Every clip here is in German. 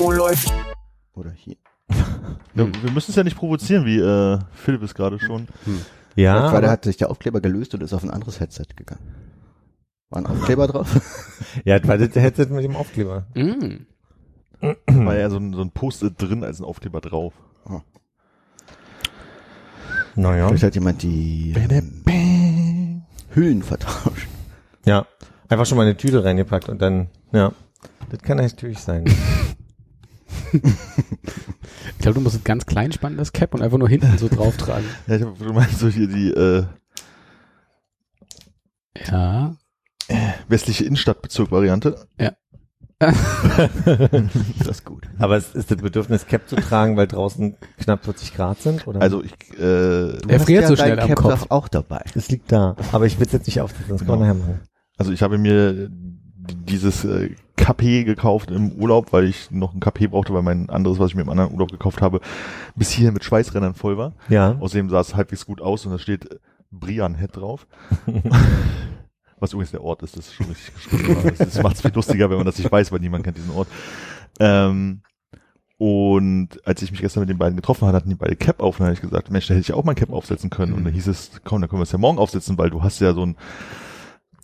Oh, läuft. Oder hier. Ja, wir müssen es ja nicht provozieren, wie äh, Philipp es gerade schon. Ja, Weil da hat sich der Aufkleber gelöst und ist auf ein anderes Headset gegangen. War ein Aufkleber drauf? ja, das war das Headset mit dem Aufkleber. Mm. War ja so ein, so ein Post-it drin als ein Aufkleber drauf. Naja. Vielleicht hat jemand die ähm, Hüllen vertauscht. Ja. Einfach schon mal eine Tüte reingepackt und dann, ja. Das kann natürlich sein. Ich glaube, du musst ein ganz klein spannen, das Cap, und einfach nur hinten so drauf tragen. Ja, ich hab, du meinst so hier die äh, Ja. westliche Innenstadtbezirk-Variante. Das ist gut. Aber es ist das Bedürfnis, Cap zu tragen, weil draußen knapp 40 Grad sind? Oder? Also ich, äh, Er friert so dein schnell am Cap Kopf. auch dabei. es liegt da. Aber ich will es jetzt nicht aufsetzen, das kann man nachher machen. also ich habe mir dieses äh, KP gekauft im Urlaub, weil ich noch ein KP brauchte, weil mein anderes, was ich mir im anderen Urlaub gekauft habe, bis hier mit Schweißrändern voll war. Ja. Außerdem sah es halbwegs gut aus und da steht äh, Brian Head drauf. Was übrigens der Ort ist, das ist schon richtig geschrieben. das macht es viel lustiger, wenn man das nicht weiß, weil niemand kennt diesen Ort. Ähm, und als ich mich gestern mit den beiden getroffen hatte, hatten die beide Cap auf und dann habe ich gesagt, Mensch, da hätte ich auch mein Cap aufsetzen können. Und dann hieß es, komm, dann können wir es ja morgen aufsetzen, weil du hast ja so ein,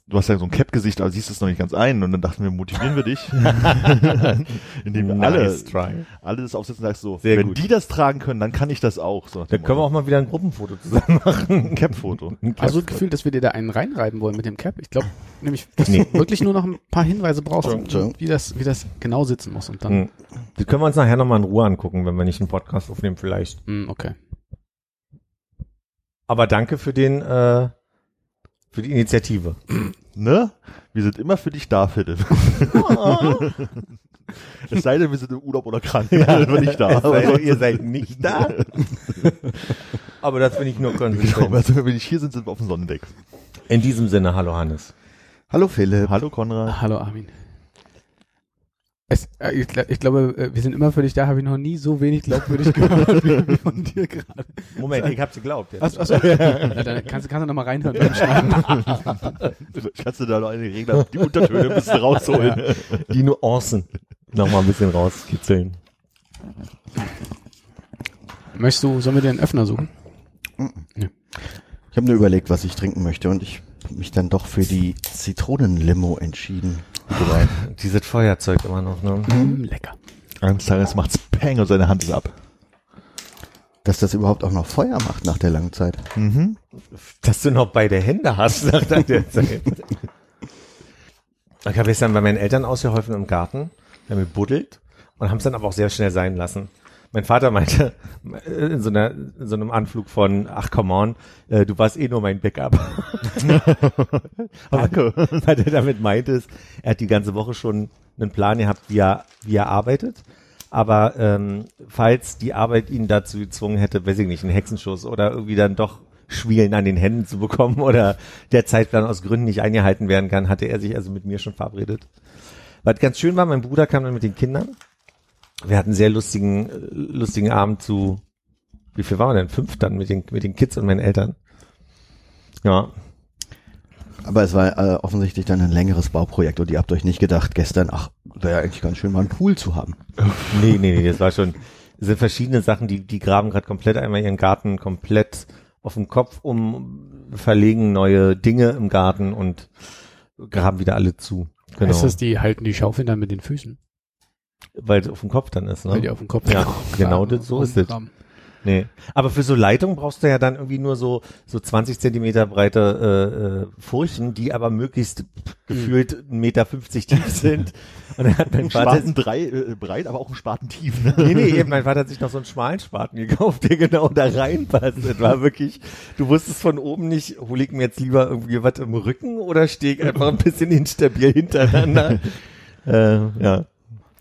du hast ja so ein Cap-Gesicht, aber siehst es noch nicht ganz ein. Und dann dachten wir, motivieren wir dich, indem wir alle, Nice try. alle das aufsetzen, sagst so, Sehr wenn gut. die das tragen können, dann kann ich das auch. So Dann können wir auch mal wieder ein Gruppenfoto zusammen machen. ein Cap-Foto. Also das Gefühl, dass wir dir da einen reinreiben wollen mit dem Cap. Ich glaube nämlich, dass Nee. du wirklich nur noch ein paar Hinweise brauchst, So. wie das, wie das genau sitzen muss. Und dann, Hm. Das können wir uns nachher nochmal in Ruhe angucken, wenn wir nicht einen Podcast aufnehmen vielleicht. mm, okay. Aber danke für den, äh, für die Initiative. Ne? Wir sind immer für dich da, Philipp. es sei denn, wir sind im Urlaub oder krank. Dann sind wir nicht da. Es sei denn, Aber ihr seid nicht da. Aber das finde ich nur Genau, konsequent. also wenn wir nicht hier sind, sind wir auf dem Sonnendeck. In diesem Sinne, hallo Hannes. Hallo Philipp. Hallo Konrad. Hallo Armin. Es, äh, ich, ich glaube, äh, wir sind immer für dich da, habe ich noch nie so wenig glaubwürdig gehört wie, von dir gerade. Moment, ich hab's geglaubt. Jetzt. Achso, achso. Dann kannst, kannst du noch mal reinhören beim Schneiden. Kannst du da noch eine Regler, die Untertöne ein bisschen rausholen? Die Nuancen nochmal ein bisschen rauskitzeln. Möchtest du, sollen wir dir einen Öffner suchen? Ich habe nur überlegt, was ich trinken möchte und ich mich dann doch für die Zitronenlimo entschieden. Dieses Feuerzeug immer noch, ne? Mm, lecker. Eines Tages macht's Peng und seine Hand ist ab. Dass das überhaupt auch noch Feuer macht nach der langen Zeit. Mhm. Dass du noch beide Hände hast nach der Zeit. Ich habe gestern bei meinen Eltern ausgeholfen im Garten. Wir haben gebuddelt und haben es dann aber auch sehr schnell sein lassen. Mein Vater meinte äh, in so, einer, in so einem Anflug von, ach come on, äh, du warst eh nur mein Backup. Danke. Was er damit meinte ist, er hat die ganze Woche schon einen Plan gehabt, wie er, wie er arbeitet. Aber ähm, falls die Arbeit ihn dazu gezwungen hätte, weiß ich nicht, einen Hexenschuss oder irgendwie dann doch Schwielen an den Händen zu bekommen oder der Zeitplan aus Gründen nicht eingehalten werden kann, hatte er sich also mit mir schon verabredet. Was ganz schön war, mein Bruder kam dann mit den Kindern. Wir hatten einen sehr lustigen, lustigen Abend zu, wie viel waren wir denn? Fünf dann mit den, mit den Kids und meinen Eltern. Ja, Aber es war äh, offensichtlich dann ein längeres Bauprojekt und ihr habt euch nicht gedacht gestern, ach, wäre ja eigentlich ganz schön mal einen Pool zu haben. Nee, nee, nee, das war schon, es sind verschiedene Sachen, die, die graben gerade komplett einmal ihren Garten komplett auf den Kopf um, verlegen neue Dinge im Garten und graben wieder alle zu. Genau. Heißt das, die halten die Schaufeln dann mit den Füßen? Weil es auf dem Kopf dann ist, Weil die ne? auf dem Kopf Ja, genau das- so ist es. Nee. Aber für so Leitung brauchst du ja dann irgendwie nur so, so 20 Zentimeter breite äh, äh, Furchen, die aber möglichst gefühlt 1,50 Meter tief sind. Und dann hat mein Vater Spaten drei, äh, breit, aber auch ein Spaten tief. Ne? Nee, nee, eben, mein Vater hat sich noch so einen schmalen Spaten gekauft, der genau da reinpasst. Das war wirklich, du wusstest von oben nicht, hole ich mir jetzt lieber irgendwie was im Rücken oder stehe ich einfach ein bisschen instabil hintereinander. äh, ja,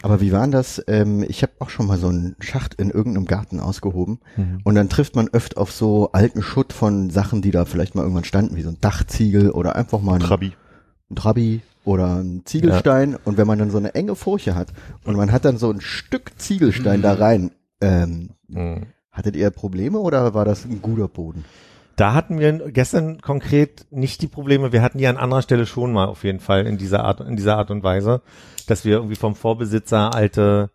Aber wie war denn das? Ähm, ich habe auch schon mal so einen Schacht in irgendeinem Garten ausgehoben und dann trifft man öfter auf so alten Schutt von Sachen, die da vielleicht mal irgendwann standen, wie so ein Dachziegel oder einfach mal ein, Trabi. ein Trabi oder ein Ziegelstein. Und wenn man dann so eine enge Furche hat und man hat dann so ein Stück Ziegelstein da rein, ähm, Mhm. hattet ihr Probleme oder war das ein guter Boden? Da hatten wir gestern konkret nicht die Probleme. Wir hatten die an anderer Stelle schon mal auf jeden Fall in dieser Art, in dieser Art und Weise, dass wir irgendwie vom Vorbesitzer alte,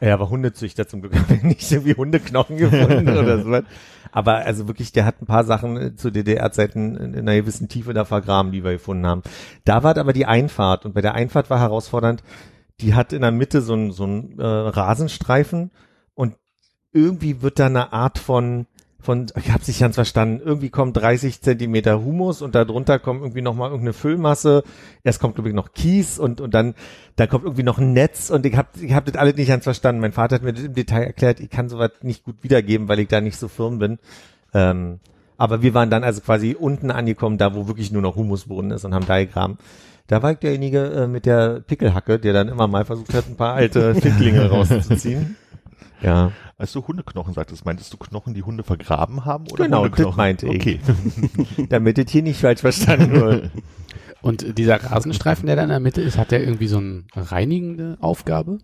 er war Hundezüchter zum Glück, haben wir nicht irgendwie Hundeknochen gefunden oder so. Aber also wirklich, der hat ein paar Sachen äh, zu DDR-Zeiten in einer gewissen Tiefe da vergraben, die wir gefunden haben. Da war aber die Einfahrt und bei der Einfahrt war herausfordernd, die hat in der Mitte so ein, so ein äh, Rasenstreifen und irgendwie wird da eine Art von von, ich hab's nicht ganz verstanden, irgendwie kommt 30 Zentimeter Humus und darunter kommt irgendwie nochmal irgendeine Füllmasse. Erst kommt, glaube ich, noch Kies und, und dann, da kommt irgendwie noch ein Netz und ich hab, ich hab das alles nicht ganz verstanden. Mein Vater hat mir das im Detail erklärt, ich kann sowas nicht gut wiedergeben, weil ich da nicht so firm bin. Ähm, aber wir waren dann also quasi unten angekommen, da wo wirklich nur noch Humusboden ist und haben da gegraben. Da war ich derjenige äh, mit der Pickelhacke, der dann immer mal versucht hat, ein paar alte Ficklinge rauszuziehen. Ja. Als du Hundeknochen sagtest, meintest du Knochen, die Hunde vergraben haben? Oder Genau, Hundeknochen? das meinte ich. Okay. Damit das hier nicht falsch verstanden wird. Und dieser Rasenstreifen, der da in der Mitte ist, hat der irgendwie so eine reinigende Aufgabe?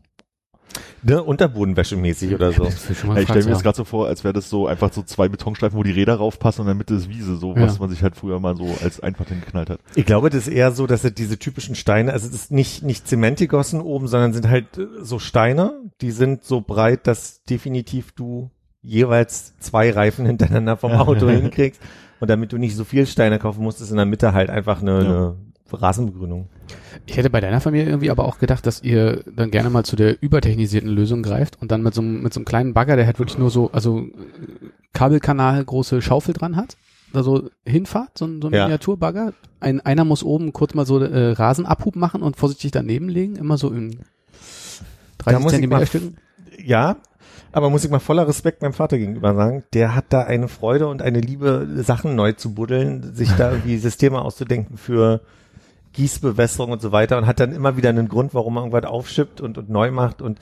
Ne, Unterbodenwäschemäßig oder so. Ja, ich stelle mir das gerade so vor, als wäre das so einfach so zwei Betonstreifen, wo die Räder raufpassen und in der Mitte ist Wiese, so was Ja. man sich halt früher mal so als einfach hingeknallt hat. Ich glaube, das ist eher so, dass es diese typischen Steine, also es ist nicht, nicht Zement gegossen oben, sondern sind halt äh, so Steine, die sind so breit, dass definitiv du jeweils zwei Reifen hintereinander vom Auto hinkriegst. Und damit du nicht so viel Steine kaufen musst, ist in der Mitte halt einfach eine, eine Rasenbegrünung. Ich hätte bei deiner Familie irgendwie aber auch gedacht, dass ihr dann gerne mal zu der übertechnisierten Lösung greift und dann mit so, einem- mit so einem kleinen Bagger, der halt wirklich nur so, also Kabelkanal große Schaufel dran hat, da so hinfahrt, so ein, so ein Ja. Miniaturbagger. Ein, einer muss oben kurz mal so äh, Rasenabhub machen und vorsichtig daneben legen, immer so in 30 muss ich Zentimeter Stücken. Ja, aber muss ich mal voller Respekt meinem Vater gegenüber sagen, der hat da eine Freude und eine Liebe, Sachen neu zu buddeln, sich da irgendwie Systeme auszudenken für Gießbewässerung und so weiter und hat dann immer wieder einen Grund, warum er irgendwas aufschippt und, und neu macht und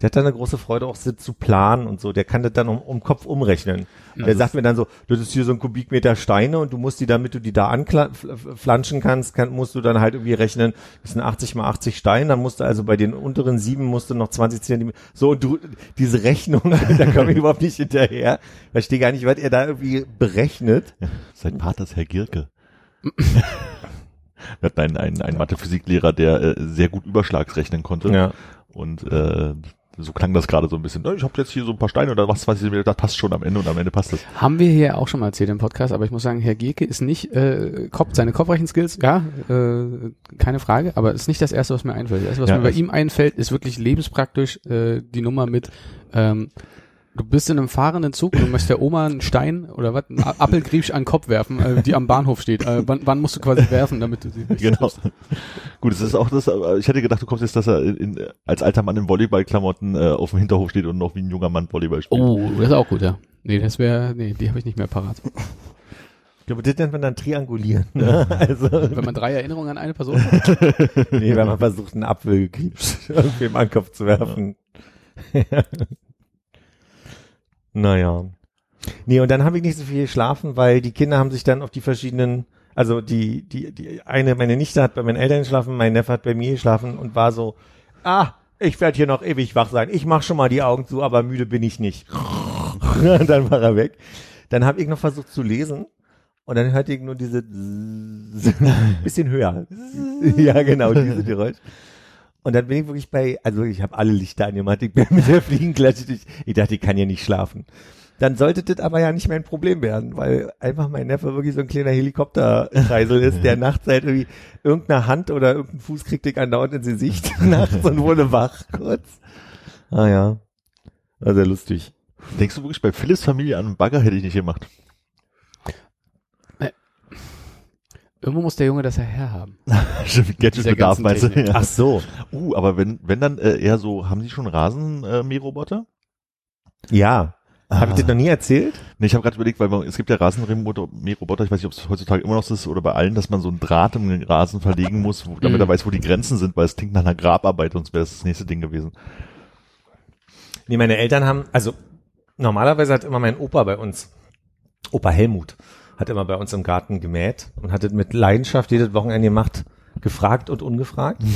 der hat da eine große Freude auch zu planen und so. Der kann das dann um, um Kopf umrechnen. der sagt mir dann so, das ist hier so ein Kubikmeter Steine und du musst die, damit du die da anflanschen kannst, kann, musst du dann halt irgendwie rechnen, das sind 80 mal 80 Steine, dann musst du also bei den unteren sieben musst du noch 20 Zentimeter, so und du, diese Rechnung, da komme ich überhaupt nicht hinterher. Verstehe gar nicht, was er da irgendwie berechnet. Sein Vater ist Herr Gierke. Wir hatten einen, einen, einen Mathe-Physiklehrer, der äh, sehr gut Überschlagsrechnen konnte. Ja. Und äh, so klang das gerade so ein bisschen. "Na, Ich habe jetzt hier so ein paar Steine oder was, was ich mir das passt schon am Ende und am Ende passt das. Haben wir hier auch schon mal erzählt im Podcast, aber ich muss sagen, Herr Gierke ist nicht, äh, Kopf, seine Kopfrechenskills, ja, äh, keine Frage, aber ist nicht das Erste, was mir einfällt. Das Erste, was Ja, mir bei ihm einfällt, ist wirklich lebenspraktisch äh, die Nummer mit, ähm, du bist in einem fahrenden Zug und du möchtest der Oma einen Stein oder was, einen A- Apfelgriebsch an den Kopf werfen, äh, die am Bahnhof steht. Äh, wann, wann musst du quasi werfen, damit du sie Genau. triffst? Gut, es ist auch das, aber ich hätte gedacht, du kommst jetzt, dass er in, in, als alter Mann in Volleyballklamotten äh, auf dem Hinterhof steht und noch wie ein junger Mann Volleyball spielt. Oh, das ist auch gut, ja. Nee, das wäre, nee, die habe ich nicht mehr parat. Ich glaube, das nennt man dann triangulieren. Ne? Also, Wenn man drei Erinnerungen an eine Person hat. nee, wenn man versucht, einen Apfelgriebsch irgendwie im Ankopf zu werfen. Naja. Nee, und dann habe ich nicht so viel geschlafen, weil die Kinder haben sich dann auf die verschiedenen, also die, die, die eine, meine Nichte hat bei meinen Eltern geschlafen, mein Neffe hat bei mir geschlafen und war so, ah, ich werde hier noch ewig wach sein. Ich mach schon mal die Augen zu, aber müde bin ich nicht. und dann war er weg. Dann habe ich noch versucht zu lesen und dann hörte ich nur diese bisschen höher. ja, genau, diese Geräusch. Und dann bin ich wirklich bei, also ich habe alle Lichter angemacht, ich bin mit der Fliegenklatsche, ich, ich dachte, ich kann ja nicht schlafen. Dann sollte das aber ja nicht mein Problem werden, weil einfach mein Neffe wirklich so ein kleiner Helikopterkreisel ist, der nachts halt irgendwie irgendeine Hand oder irgendeinen Fuß kriegt ich andauernd ins Gesicht nachts und wurde wach kurz. Ah ja, war sehr lustig. Denkst du wirklich bei Philips Familie an einen Bagger hätte ich nicht gemacht? Irgendwo muss der Junge das ja herhaben. Gadget-Bedarf meinst du? Ja. Ach so, Uh, aber wenn, wenn dann äh, eher so, haben Sie schon Rasenmäherroboter? ja, Habe ich dir noch nie erzählt? Nee, ich habe gerade überlegt, weil man, es gibt ja Rasenmäherroboter, ich weiß nicht, ob es heutzutage immer noch so ist oder bei allen, dass man so einen Draht im Rasen verlegen muss, wo, damit Mhm. er weiß, wo die Grenzen sind, weil es klingt nach einer Grabarbeit, sonst wäre das das nächste Ding gewesen. Nee, meine Eltern haben, also normalerweise hat immer mein Opa bei uns, Opa Helmut, hat immer bei uns im Garten gemäht und hat es mit Leidenschaft jedes Wochenende gemacht, gefragt und ungefragt.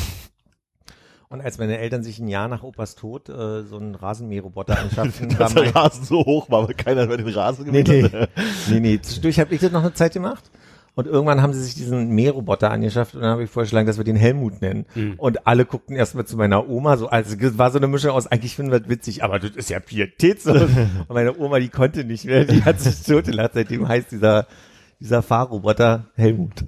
Und als meine Eltern sich ein Jahr nach Opas Tod äh, so einen Rasenmäherroboter anschafften, Dass der Rasen so hoch war, weil keiner mehr den Rasen Nee, gemäht nee. hat. nee, nee, zwischendurch habe ich das noch eine Zeit gemacht. Und irgendwann haben sie sich diesen Mähroboter angeschafft und dann habe ich vorgeschlagen, dass wir den Helmut nennen. Mhm. Und alle guckten erstmal zu meiner Oma, so, es war so eine Mischung aus, eigentlich finden wir das witzig, aber das ist ja pietätslos. und meine Oma, die konnte nicht mehr, die hat sich totgelacht, seitdem heißt dieser, dieser Fahrroboter Helmut.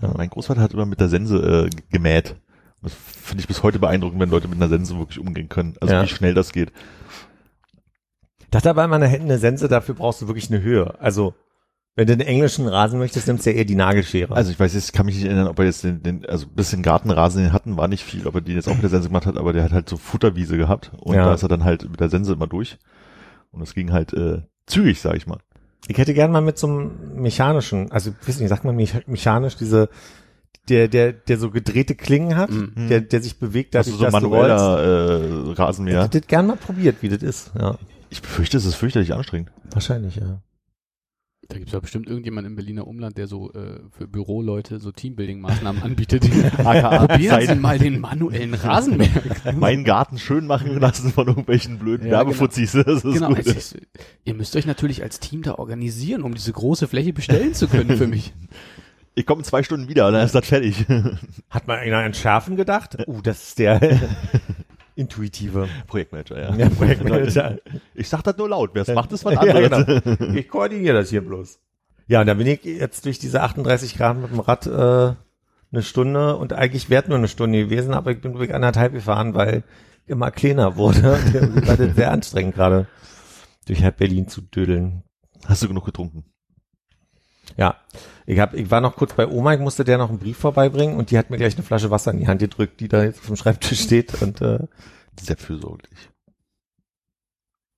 Ja, mein Großvater hat immer mit der Sense äh, gemäht. Das finde ich bis heute beeindruckend, wenn Leute mit einer Sense wirklich umgehen können. Also Ja. wie schnell das geht. Das aber immer eine, eine Sense, dafür brauchst du wirklich eine Höhe. Also, wenn du den englischen Rasen möchtest, nimmst du ja eher die Nagelschere. Also ich weiß jetzt, ich kann mich nicht erinnern, ob er jetzt den, den also ein bisschen Gartenrasen den hatten, war nicht viel, ob er den jetzt auch mit der Sense gemacht hat, aber der hat halt so Futterwiese gehabt und Ja. da ist er dann halt mit der Sense immer durch. Und es ging halt äh, zügig, sag ich mal. Ich hätte gern mal mit so einem mechanischen, also ich weiß nicht, sagt man mecha- mechanisch, diese, der, der, der so gedrehte Klingen hat, Mhm. der, der sich bewegt, Also dadurch, so dass du rollst. manueller äh, Rasenmäher. Ich hätte das gern mal probiert, wie das ist. Ja, Ich befürchte, es ist fürchterlich anstrengend. wahrscheinlich, ja. Da gibt es ja bestimmt irgendjemand im Berliner Umland, der so äh, für Büroleute so Teambuilding-Maßnahmen anbietet. AKA Probieren Sie mal den manuellen Rasenmäher. meinen Garten schön machen lassen von irgendwelchen blöden Ja, Werbefuzis. Das ist genau. gut. Ist, ihr müsst euch natürlich als Team da organisieren, um diese große Fläche bestellen zu können für mich. Ich komme in zwei Stunden wieder, dann ist das fertig. Hat mal einer an Schärfen gedacht? Uh, das ist der intuitive Projektmanager, ja. ja, Projektmanager. Ich sag das nur laut. Wer es macht, ist was Ja, anderes. genau. Ich koordiniere das hier bloß. Ja, und da bin ich jetzt durch diese 38 Grad mit dem Rad äh, eine Stunde und eigentlich wäre nur eine Stunde gewesen, aber ich bin durch anderthalb gefahren, weil immer kleiner wurde. war das sehr anstrengend gerade, durch halb Berlin zu dödeln. Hast du genug getrunken? Ja, ich, hab, ich war noch kurz bei Oma, ich musste der noch einen Brief vorbeibringen und die hat mir gleich eine Flasche Wasser in die Hand gedrückt, die da jetzt auf dem Schreibtisch steht und äh, Sehr fürsorglich.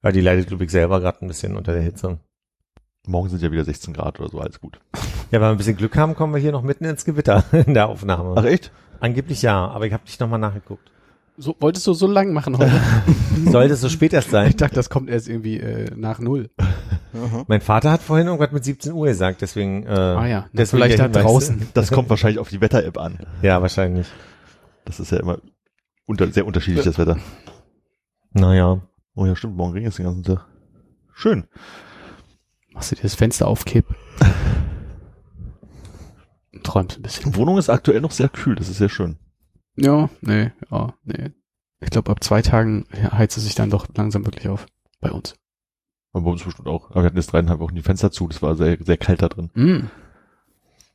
ja, die leidet, glaube ich, selber gerade ein bisschen unter der Hitze. Morgen sind ja wieder 16 Grad oder so, alles gut. Ja, wenn wir ein bisschen Glück haben, kommen wir hier noch mitten ins Gewitter in der Aufnahme. Ach echt? Angeblich ja, aber ich habe nicht nochmal nachgeguckt. So, wolltest du so lang machen heute? Sollte es so spät erst sein? Ich dachte, das kommt erst irgendwie äh, nach null. Mein Vater hat vorhin irgendwas mit 17 Uhr gesagt, deswegen. Äh, Ah ja, na, deswegen vielleicht da Hinweis. draußen. Das kommt wahrscheinlich auf die Wetter-App an. Ja, wahrscheinlich. Das ist ja immer unter, sehr unterschiedlich, das Wetter. Naja. Oh ja, stimmt, morgen regnet es den ganzen Tag. Schön. Machst du dir das Fenster auf Kipp. Und träumst ein bisschen. Die Wohnung ist aktuell noch sehr kühl, das ist sehr schön. Ja, nee, ja, nee. Ich glaube, ab zwei Tagen heizt es sich dann doch langsam wirklich auf. Bei uns. Aber bei uns bestimmt auch. Aber wir hatten jetzt dreieinhalb Wochen die Fenster zu, das war sehr, sehr kalt da drin. Mm.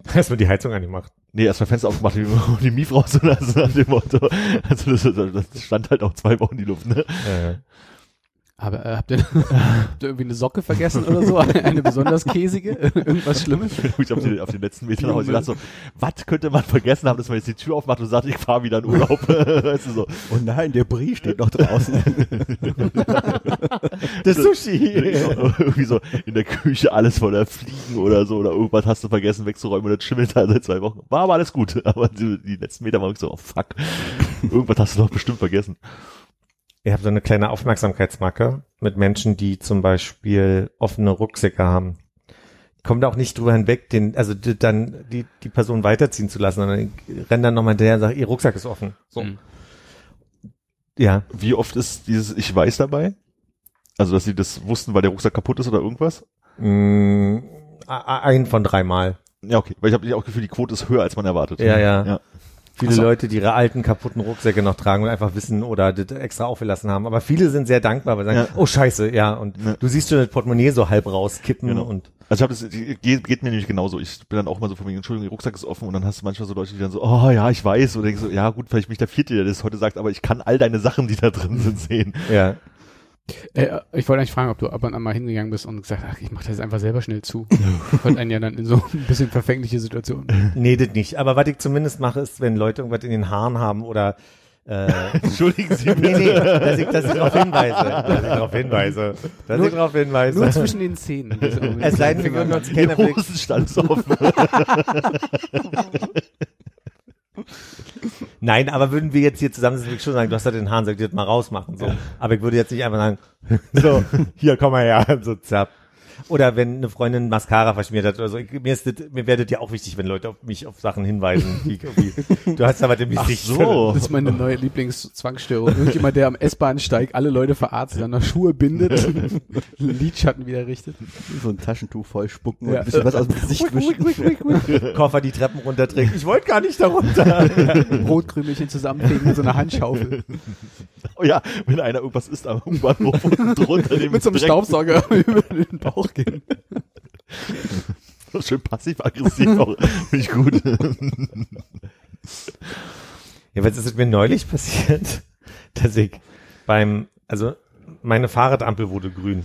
Erstmal die Heizung angemacht. Nee, erstmal Fenster aufgemacht, die, die Mief rauszulassen nach dem Motto. Also das, das stand halt auch zwei Wochen in die Luft, ne? Äh, Aber äh, habt, ihr, habt ihr irgendwie eine Socke vergessen oder so? Eine besonders käsige? Irgendwas Schlimmes? Ich auf, die, auf den letzten Metern nach Hause gedacht so, was könnte man vergessen haben, dass man jetzt die Tür aufmacht und sagt, ich fahre wieder in Urlaub. weißt du so. Oh nein, der Brie steht noch draußen. das Sushi. irgendwie so in der Küche alles voller Fliegen oder so oder irgendwas hast du vergessen wegzuräumen und das schimmelt da seit zwei Wochen. War aber alles gut. Aber die, die letzten Meter waren wirklich so, oh fuck. Irgendwas hast du doch bestimmt vergessen. Ich habe so eine kleine Aufmerksamkeitsmarke mit Menschen, die zum Beispiel offene Rucksäcke haben. Kommt auch nicht drüber hinweg, den, also die, dann die, die Person weiterziehen zu lassen, sondern ich renn dann nochmal hinterher und sage, ihr Rucksack ist offen. So. Mhm. Ja. Wie oft ist dieses Ich weiß dabei? Also, dass sie das wussten, weil der Rucksack kaputt ist oder irgendwas? Mm, ein von dreimal. Ja, okay. Weil ich habe auch das Gefühl, die Quote ist höher, als man erwartet. Ja, ja. ja. Viele Ach so. Leute, die ihre alten, kaputten Rucksäcke noch tragen und einfach wissen oder das extra aufgelassen haben. Aber viele sind sehr dankbar, weil sie sagen, Ja. oh scheiße, ja. Und Ja. du siehst schon das Portemonnaie so halb rauskippen Genau. und Also ich habe das geht, geht mir nämlich genauso. Ich bin dann auch mal so von mir, Entschuldigung, der Rucksack ist offen und dann hast du manchmal so Leute, die dann so, oh ja, ich weiß. Und denkst so, ja gut, vielleicht mich der Vierte, der das heute sagt, aber ich kann all deine Sachen, die da drin sind, sehen. ja. Äh, ich wollte eigentlich fragen, ob du ab und an mal hingegangen bist und gesagt, ach, ich mach das einfach selber schnell zu. Hört einen ja dann in so ein bisschen verfängliche Situationen. Nee, das nicht. Aber was ich zumindest mache, ist, wenn Leute irgendwas in den Haaren haben oder Äh, Entschuldigen Sie nee, bitte. nee, dass ich, dass ich darauf hinweise. Dass ich darauf hinweise. Dass ich darauf hinweise. Nur zwischen den Zähnen. es sei denn, wir würden uns Die kennen. ich- Hosenstand offen. Nein, aber würden wir jetzt hier zusammen sitzen, würde ich schon sagen, du hast da den Hahn, ich das mal rausmachen, so. Aber ich würde jetzt nicht einfach sagen, so, hier, komm mal her, so zapp. Oder wenn eine Freundin Mascara verschmiert hat oder so. Ich, mir, ist das, mir wäre das ja auch wichtig, wenn Leute auf mich auf Sachen hinweisen. Die, irgendwie, du hast da was im Ach Gesicht. so. Das ist meine neue Lieblingszwangsstörung. Irgendjemand, der am S-Bahn-Steig alle Leute verarztet, dann noch Schuhe bindet, Lidschatten wieder richtet. So ein Taschentuch voll spucken Ja. und ein bisschen was aus dem Gesicht wischen. Koffer die Treppen runterträgt. Ich wollte gar nicht da runter. Brotkrümelchen zusammenfegen mit so einer Handschaufel. Oh ja, wenn einer irgendwas isst am U-Bahnhof und drunter dem mit so einem Staubsauger über den Bauch gehen. so Schön passiv-aggressiv auch. Finde ich gut. Ja, was ist mir neulich passiert, dass ich beim, also meine Fahrradampel wurde grün.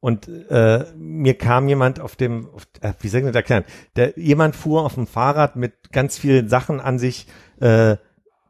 Und äh, mir kam jemand auf dem, auf, äh, wie soll ich das erklären? Der, jemand fuhr auf dem Fahrrad mit ganz vielen Sachen an sich äh,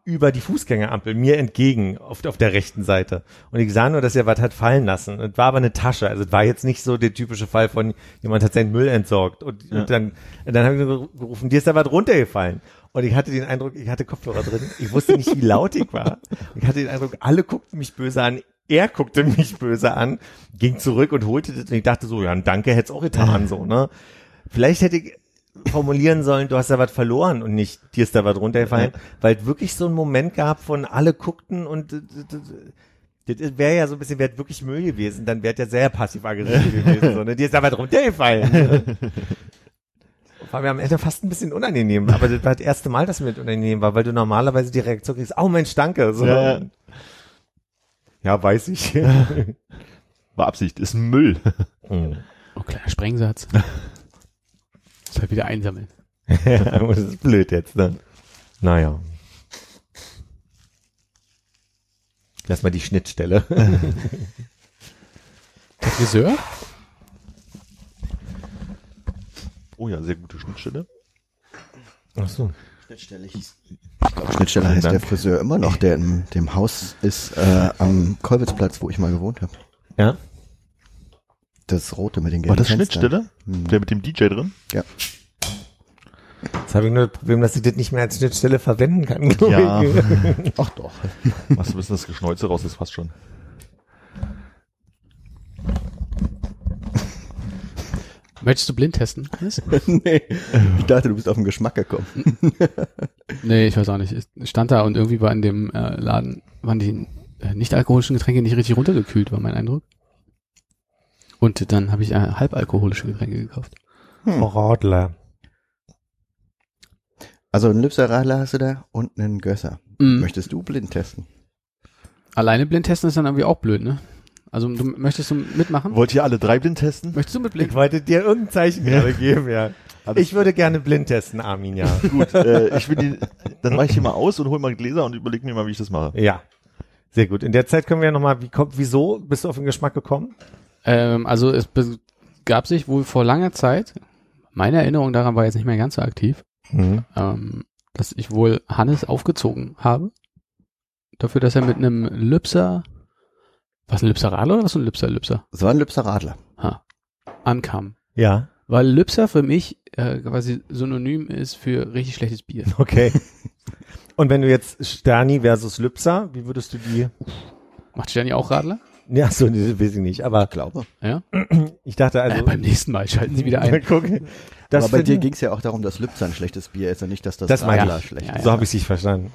über die Fußgängerampel mir entgegen auf, auf der rechten Seite. Und ich sah nur, dass er was hat fallen lassen. Es war aber eine Tasche. Also es war jetzt nicht so der typische Fall von jemand hat seinen Müll entsorgt. Und, und dann, dann habe ich gerufen, dir ist da was runtergefallen. Und ich hatte den Eindruck, ich hatte Kopfhörer drin. Ich wusste nicht, wie laut ich war. Ich hatte den Eindruck, alle guckten mich böse an. Er guckte mich böse an, ging zurück und holte das. Und ich dachte so, ja, ein Danke hätte es auch getan, so, ne? Vielleicht hätte ich formulieren sollen, du hast da was verloren und nicht, dir ist da was runtergefallen, weil es wirklich so einen Moment gab von alle guckten und äh, das, wäre ja so ein bisschen, wäre wirklich Müll gewesen, dann wäre der sehr passiv-aggressiv gewesen, so, ne? dir ist da was runtergefallen. War mir am Ende fast ein bisschen unangenehm, aber das war das erste Mal, dass mir das unangenehm war, weil du normalerweise die Reaktion kriegst, oh Mensch, danke. So. Ja, ja. ja, weiß ich. War Absicht, ist Müll. Hm. Oh, kleiner Sprengsatz. Muss halt wieder einsammeln. ja, aber das ist blöd jetzt, ne? Naja. Lass mal die Schnittstelle. Der Friseur? Oh ja, sehr gute Schnittstelle. Ach so. Schnittstelle hieß. Ich glaube, Schnittstelle heißt Dank. der Friseur immer noch, der in dem Haus ist äh, am Kolwitzplatz, wo ich mal gewohnt habe. Ja? Das rote mit den gelben War das Fenstern. Schnittstelle? Hm. Der mit dem DJ drin? Ja. Jetzt habe ich nur das Problem, dass ich das nicht mehr als Schnittstelle verwenden kann. Ja. Ach doch. Machst du ein bisschen das Geschneuze raus, das passt schon. Möchtest du blind testen? Nee. Ich dachte, du bist auf den Geschmack gekommen. nee, ich weiß auch nicht. Ich stand da und irgendwie war in dem äh, Laden, waren die äh, nicht alkoholischen Getränke nicht richtig runtergekühlt, war mein Eindruck. Und dann habe ich äh, halbalkoholische Getränke gekauft. Radler. Also einen Lübser Radler hast du da und einen Gösser. Mhm. Möchtest du blind testen? Alleine blind testen ist dann irgendwie auch blöd, ne? Also du möchtest du mitmachen? Wollt ihr alle drei blind testen? Möchtest du mit blind? Ich wollte dir irgendein Zeichen gerade geben, ja. Alles Ich würde gerne blind testen, Armin, ja. gut. Äh, ich will die, dann mache ich hier mal aus und hol mal Gläser und überlege mir mal, wie ich das mache. Ja. Sehr gut. In der Zeit können wir ja nochmal, wie kommt, wieso bist du auf den Geschmack gekommen? Ähm, also es gab sich wohl vor langer Zeit, meine Erinnerung daran war jetzt nicht mehr ganz so aktiv, ähm, dass ich wohl Hannes aufgezogen habe. Dafür, dass er mit einem Lübser, was ein Lübser Radler oder was ein Lübser Lübser Es war ein Lübser Radler. ankam. Ja, Weil Lübser für mich äh, quasi synonym ist für richtig schlechtes Bier. okay. Und wenn du jetzt Sterni versus Lübser, wie würdest du die? Macht Sterni auch Radler? Ja, so, das weiß ich nicht, aber Ich glaube. Ja. ich dachte also. äh, beim nächsten Mal schalten sie wieder ein. Guck, das Aber bei dir ging es ja auch darum, dass Lübser ein schlechtes Bier ist und nicht, dass das, Das Radler ich. schlecht Ja, ist. So habe ich es nicht verstanden.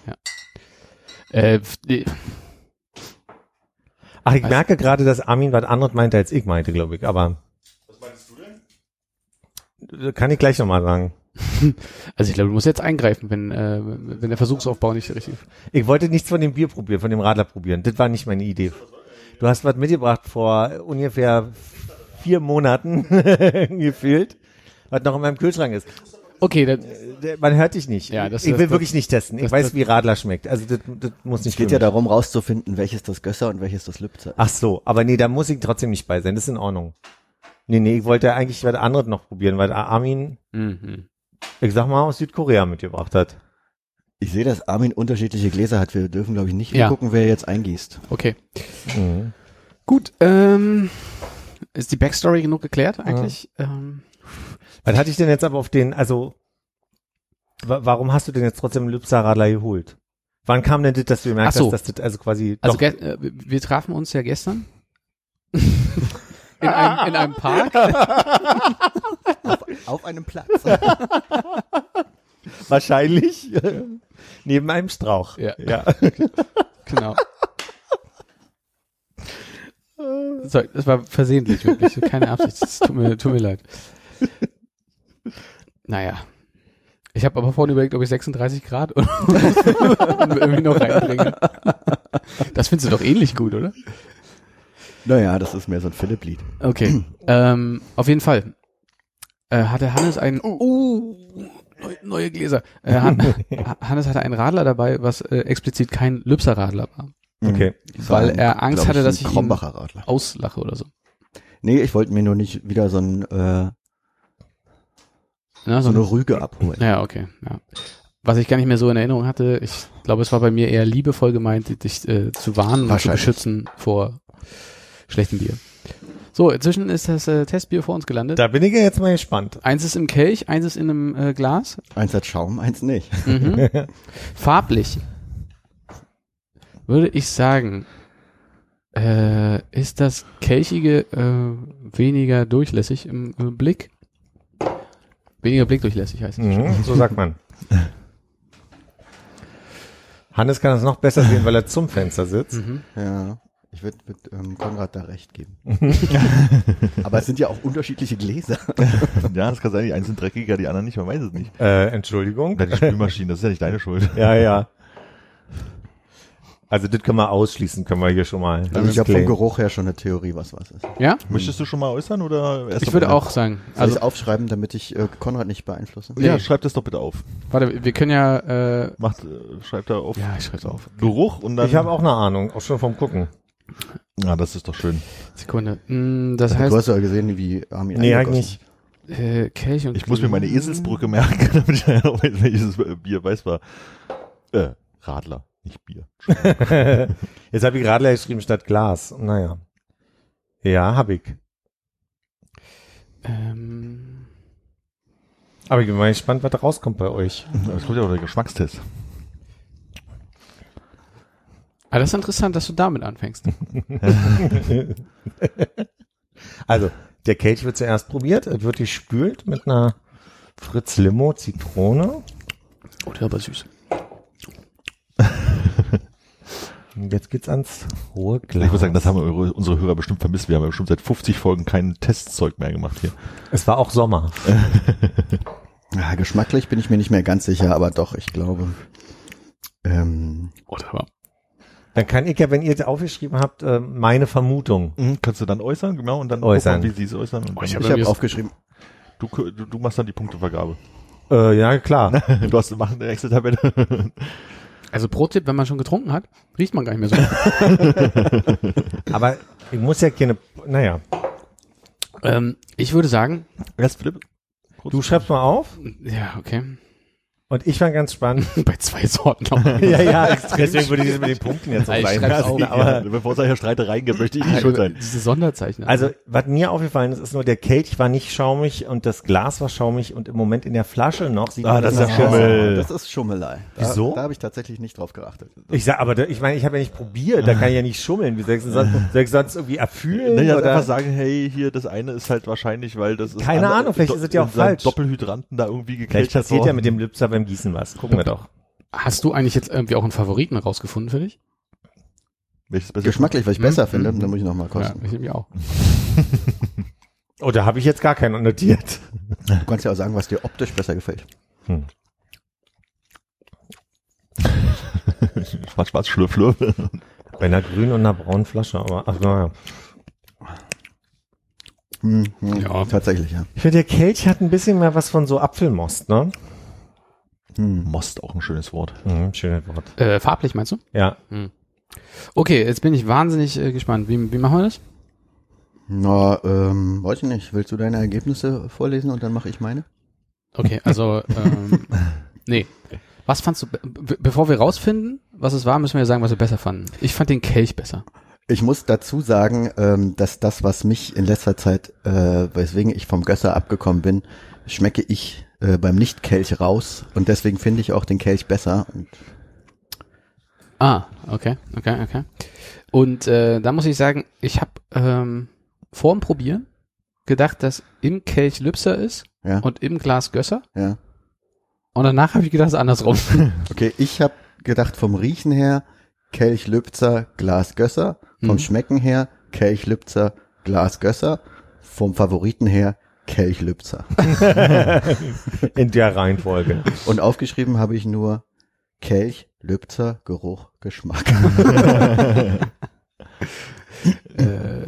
Äh, f- die- Ach, ich Was? merke gerade, dass Armin was anderes meinte, als ich meinte, glaube ich, aber. Was meintest du denn? Kann ich gleich nochmal sagen. also ich glaube, du musst jetzt eingreifen, wenn, äh, wenn der Versuchsaufbau nicht richtig Ich wollte nichts von dem Bier probieren, von dem Radler probieren. Das war nicht meine Idee. Du hast was mitgebracht vor ungefähr vier Monaten gefühlt, was noch in meinem Kühlschrank ist. Okay, dann, Der- Man hört dich nicht. Ja, das- ich will das- wirklich nicht testen. Ich das- weiß, das- wie Radler schmeckt. Also das, das muss nicht Es geht ja mich. darum, rauszufinden, welches das Gösser und welches das Lübzer. Ach so, aber nee, da muss ich trotzdem nicht bei sein. Das ist in Ordnung. Nee, nee, ich wollte eigentlich was anderes noch probieren, weil Armin, mhm. ich sag mal, aus Südkorea mitgebracht hat. Ich sehe, dass Armin unterschiedliche Gläser hat. Wir dürfen, glaube ich, nicht Ja. gucken, wer jetzt eingießt. Okay. Mhm. Gut, ähm, ist die Backstory genug geklärt eigentlich? Ähm, Was hatte ich denn jetzt aber auf den, also, wa warum hast du denn jetzt trotzdem Lübser Radler geholt? Wann kam denn das, dass du gemerkt so. hast, dass das also quasi also äh, wir trafen uns ja gestern in, einem, in einem Park. Auf einem Platz. wahrscheinlich neben einem Strauch. Ja. ja. Genau. So, das war versehentlich, wirklich. Keine Absicht. Das tut mir, tut mir leid. Naja. Ich habe aber vorhin überlegt, ob ich 36 Grad und irgendwie noch reinbringe. Das findest du doch ähnlich gut, oder? naja, das ist mehr so ein Philipp-Lied. Okay. ähm, auf jeden Fall. Äh, hatte Hannes ein uh, neue, neue Gläser. Äh, Han, Hannes hatte einen Radler dabei, was äh, explizit kein Lübser Radler war. Okay. Weil er Angst hatte, ein dass ich ihn- Radler. Auslache oder so. Nee, ich wollte mir nur nicht wieder so, ein, äh, Ja, so eine Rüge abholen. Ja, okay. Ja. Was ich gar nicht mehr so in Erinnerung hatte, ich glaube, es war bei mir eher liebevoll gemeint, dich äh, zu warnen und zu beschützen vor schlechtem Bier. So, inzwischen ist das äh, Testbier vor uns gelandet. Da bin ich ja jetzt mal gespannt. Eins ist im Kelch, eins ist in einem äh, Glas. Eins hat Schaum, eins nicht. Mhm. Farblich würde ich sagen, äh, ist das Kelchige äh, weniger durchlässig im äh, Blick? Weniger blickdurchlässig heißt es. Mhm, so sagt man. Hannes kann das noch besser sehen, weil er zum Fenster sitzt. Mhm. Ja. Ich würde würd, ähm, Konrad da recht geben. Aber es sind ja auch unterschiedliche Gläser. Ja, das kann sein, die einen sind dreckiger, die anderen nicht, man weiß es nicht. Äh, Entschuldigung. Oder die Spülmaschine, das ist ja nicht deine Schuld. Ja, ja. Also das können wir ausschließen, können wir hier schon mal. Also ich habe vom. Geruch her schon eine Theorie, was was ist. Ja? Möchtest du schon mal äußern oder erst Ich würde auch sagen, Soll also ich aufschreiben, damit ich äh, Konrad nicht beeinflusse? Ja, Nee. schreib das doch bitte auf. Warte, wir können ja, äh, Macht, äh, schreib da auf ja, ich schreib's auf. Geruch und dann. Ich habe auch eine Ahnung, auch schon vom Gucken. Ja, das ist doch schön. Sekunde. Mm, Das du heißt, hast ja gesehen, wie Armin Nee, eingegossen eigentlich äh, Kelch und Ich muss mir meine Eselsbrücke merken, damit ich ja noch weiß, welches Bier weiß war. Äh, Radler, nicht Bier. Jetzt habe ich Radler geschrieben statt Glas. Naja. Ja, habe ich. Ähm, Aber ich bin mal gespannt, was da rauskommt bei euch. Es kommt ja auch der Geschmackstest. Ah, das ist interessant, dass du damit anfängst. Also, der Kelch wird zuerst probiert, es wird gespült mit einer Fritz Limo Zitrone. Oh, der aber süß. Jetzt geht's ans hohe Glas. Ich würde sagen, das haben eure, unsere Hörer bestimmt vermisst. Wir haben ja bestimmt seit 50 Folgen kein Testzeug mehr gemacht hier. Es war auch Sommer. Ja, geschmacklich bin ich mir nicht mehr ganz sicher, aber doch, ich glaube. Ähm, Oder aber. Dann kann ich ja, wenn ihr es aufgeschrieben habt, äh, meine Vermutung. Mhm, kannst du dann äußern, genau, und dann Äußern. gucken, wie sie es äußern. Und Oh, ich hab- habe ist- aufgeschrieben, du, du, du machst dann die Punktevergabe. Äh, ja, klar. du hast mach eine Excel-Tabelle. Also Pro-Tipp, wenn man schon getrunken hat, riecht man gar nicht mehr so. Aber ich muss ja keine, naja. ähm, ich würde sagen, Erst Philipp. Du schreibst mal auf ja, okay. Und ich war ganz spannend. Bei zwei Sorten noch. ja, ja, deswegen würde ich das mit den Punkten jetzt so Ich sein schreib's lassen. auf. Aber ja, bevor es nachher Streitereien gibt, möchte ich nicht schuld sein. Diese Sonderzeichen. Also, was mir aufgefallen ist, ist nur, der Kelch war nicht schaumig und das Glas war schaumig und im Moment in der Flasche noch sieht Ah, man das ist ja Schummel. aus. das ist Schummelei. Da, Wieso? Da habe ich tatsächlich nicht drauf geachtet. Ich sag, aber da, ich meine, ich habe ja nicht probiert, da kann ich ja nicht schummeln. Wie soll ich sonst, soll ich sonst irgendwie erfühlen? Naja, oder? einfach sagen, hey, hier, das eine ist halt wahrscheinlich, weil das ist. Keine andere- Ahnung, vielleicht ist es ja auch falsch. Doppelhydranten da irgendwie Vielleicht gekelcht passiert ja mit dem Lübser beim Gießen was. Gucken wir doch. Hast du eigentlich jetzt irgendwie auch einen Favoriten rausgefunden für dich? Welches besser Geschmacklich, was ich besser Mhm. finde, Mhm. dann muss ich noch mal Ja, kosten. ich nämlich auch. Oh, da habe ich jetzt gar keinen notiert. Du kannst ja auch sagen, was dir optisch besser gefällt. Schwarz, schwarz, schlürf, schlürf. Bei einer grünen und einer braunen Flasche, aber ach naja. Hm, hm, Ja. Tatsächlich, ja. Ich finde, der Kelch hat ein bisschen mehr was von so Apfelmost, ne? Hm. Most, auch ein schönes Wort. Mhm, schönes Wort. Äh, farblich meinst du? Ja. Okay, jetzt bin ich wahnsinnig äh, gespannt. Wie, wie machen wir das? Na, ähm, weiß ich nicht. Willst du deine Ergebnisse vorlesen und dann mache ich meine? Okay, also ähm, nee. Was fandst du, be be bevor wir rausfinden, was es war, müssen wir sagen, was wir besser fanden. Ich fand den Kelch besser. Ich muss dazu sagen, ähm, dass das, was mich in letzter Zeit, äh, weswegen ich vom Gösser abgekommen bin, schmecke ich äh, beim Nicht-Kelch raus und deswegen finde ich auch den Kelch besser. Und Ah, okay, okay, okay. Und äh, da muss ich sagen, ich habe ähm, vorm Probieren gedacht, dass im Kelch Lübser ist ja, und im Glas Gösser. ja. Und danach habe ich gedacht, es ist andersrum. Okay, ich habe gedacht vom Riechen her Kelch Lübzer, Glas Gösser, vom Mhm. Schmecken her Kelch Lübzer, Glas Gösser, vom Favoriten her Kelch Lübzer. In der Reihenfolge. Und aufgeschrieben habe ich nur Kelch Lübzer Geruch Geschmack. äh,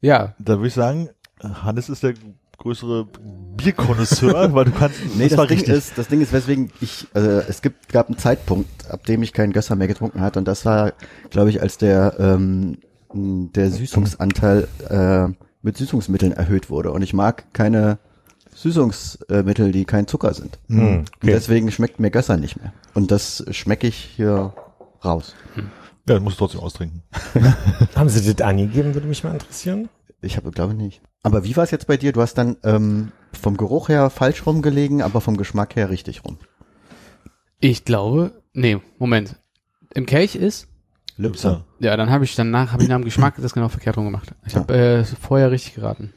ja, Da würde ich sagen, Hannes ist der größere Bierkonnoisseur, weil du kannst, Nee, das, war Ding richtig. ist, das Ding ist, weswegen ich, also es gibt, gab einen Zeitpunkt, ab dem ich keinen Gösser mehr getrunken hatte und das war, glaube ich, als der, ähm, der Süßungsanteil äh, mit Süßungsmitteln erhöht wurde und ich mag keine Süßungsmittel, die kein Zucker sind. Hm, Und okay. deswegen schmeckt mir Gösser nicht mehr. Und das schmecke ich hier raus. Ja, du musst trotzdem austrinken. Haben Sie das angegeben, würde mich mal interessieren. Ich habe, glaube nicht. Aber wie war es jetzt bei dir? Du hast dann ähm, vom Geruch her falsch rumgelegen, aber vom Geschmack her richtig rum. ich glaube, nee, Moment. Im Kelch ist, Lübser. ja, dann habe ich danach, habe ich nach dem Geschmack das genau verkehrt rum gemacht. Ich Ja. habe äh, vorher richtig geraten.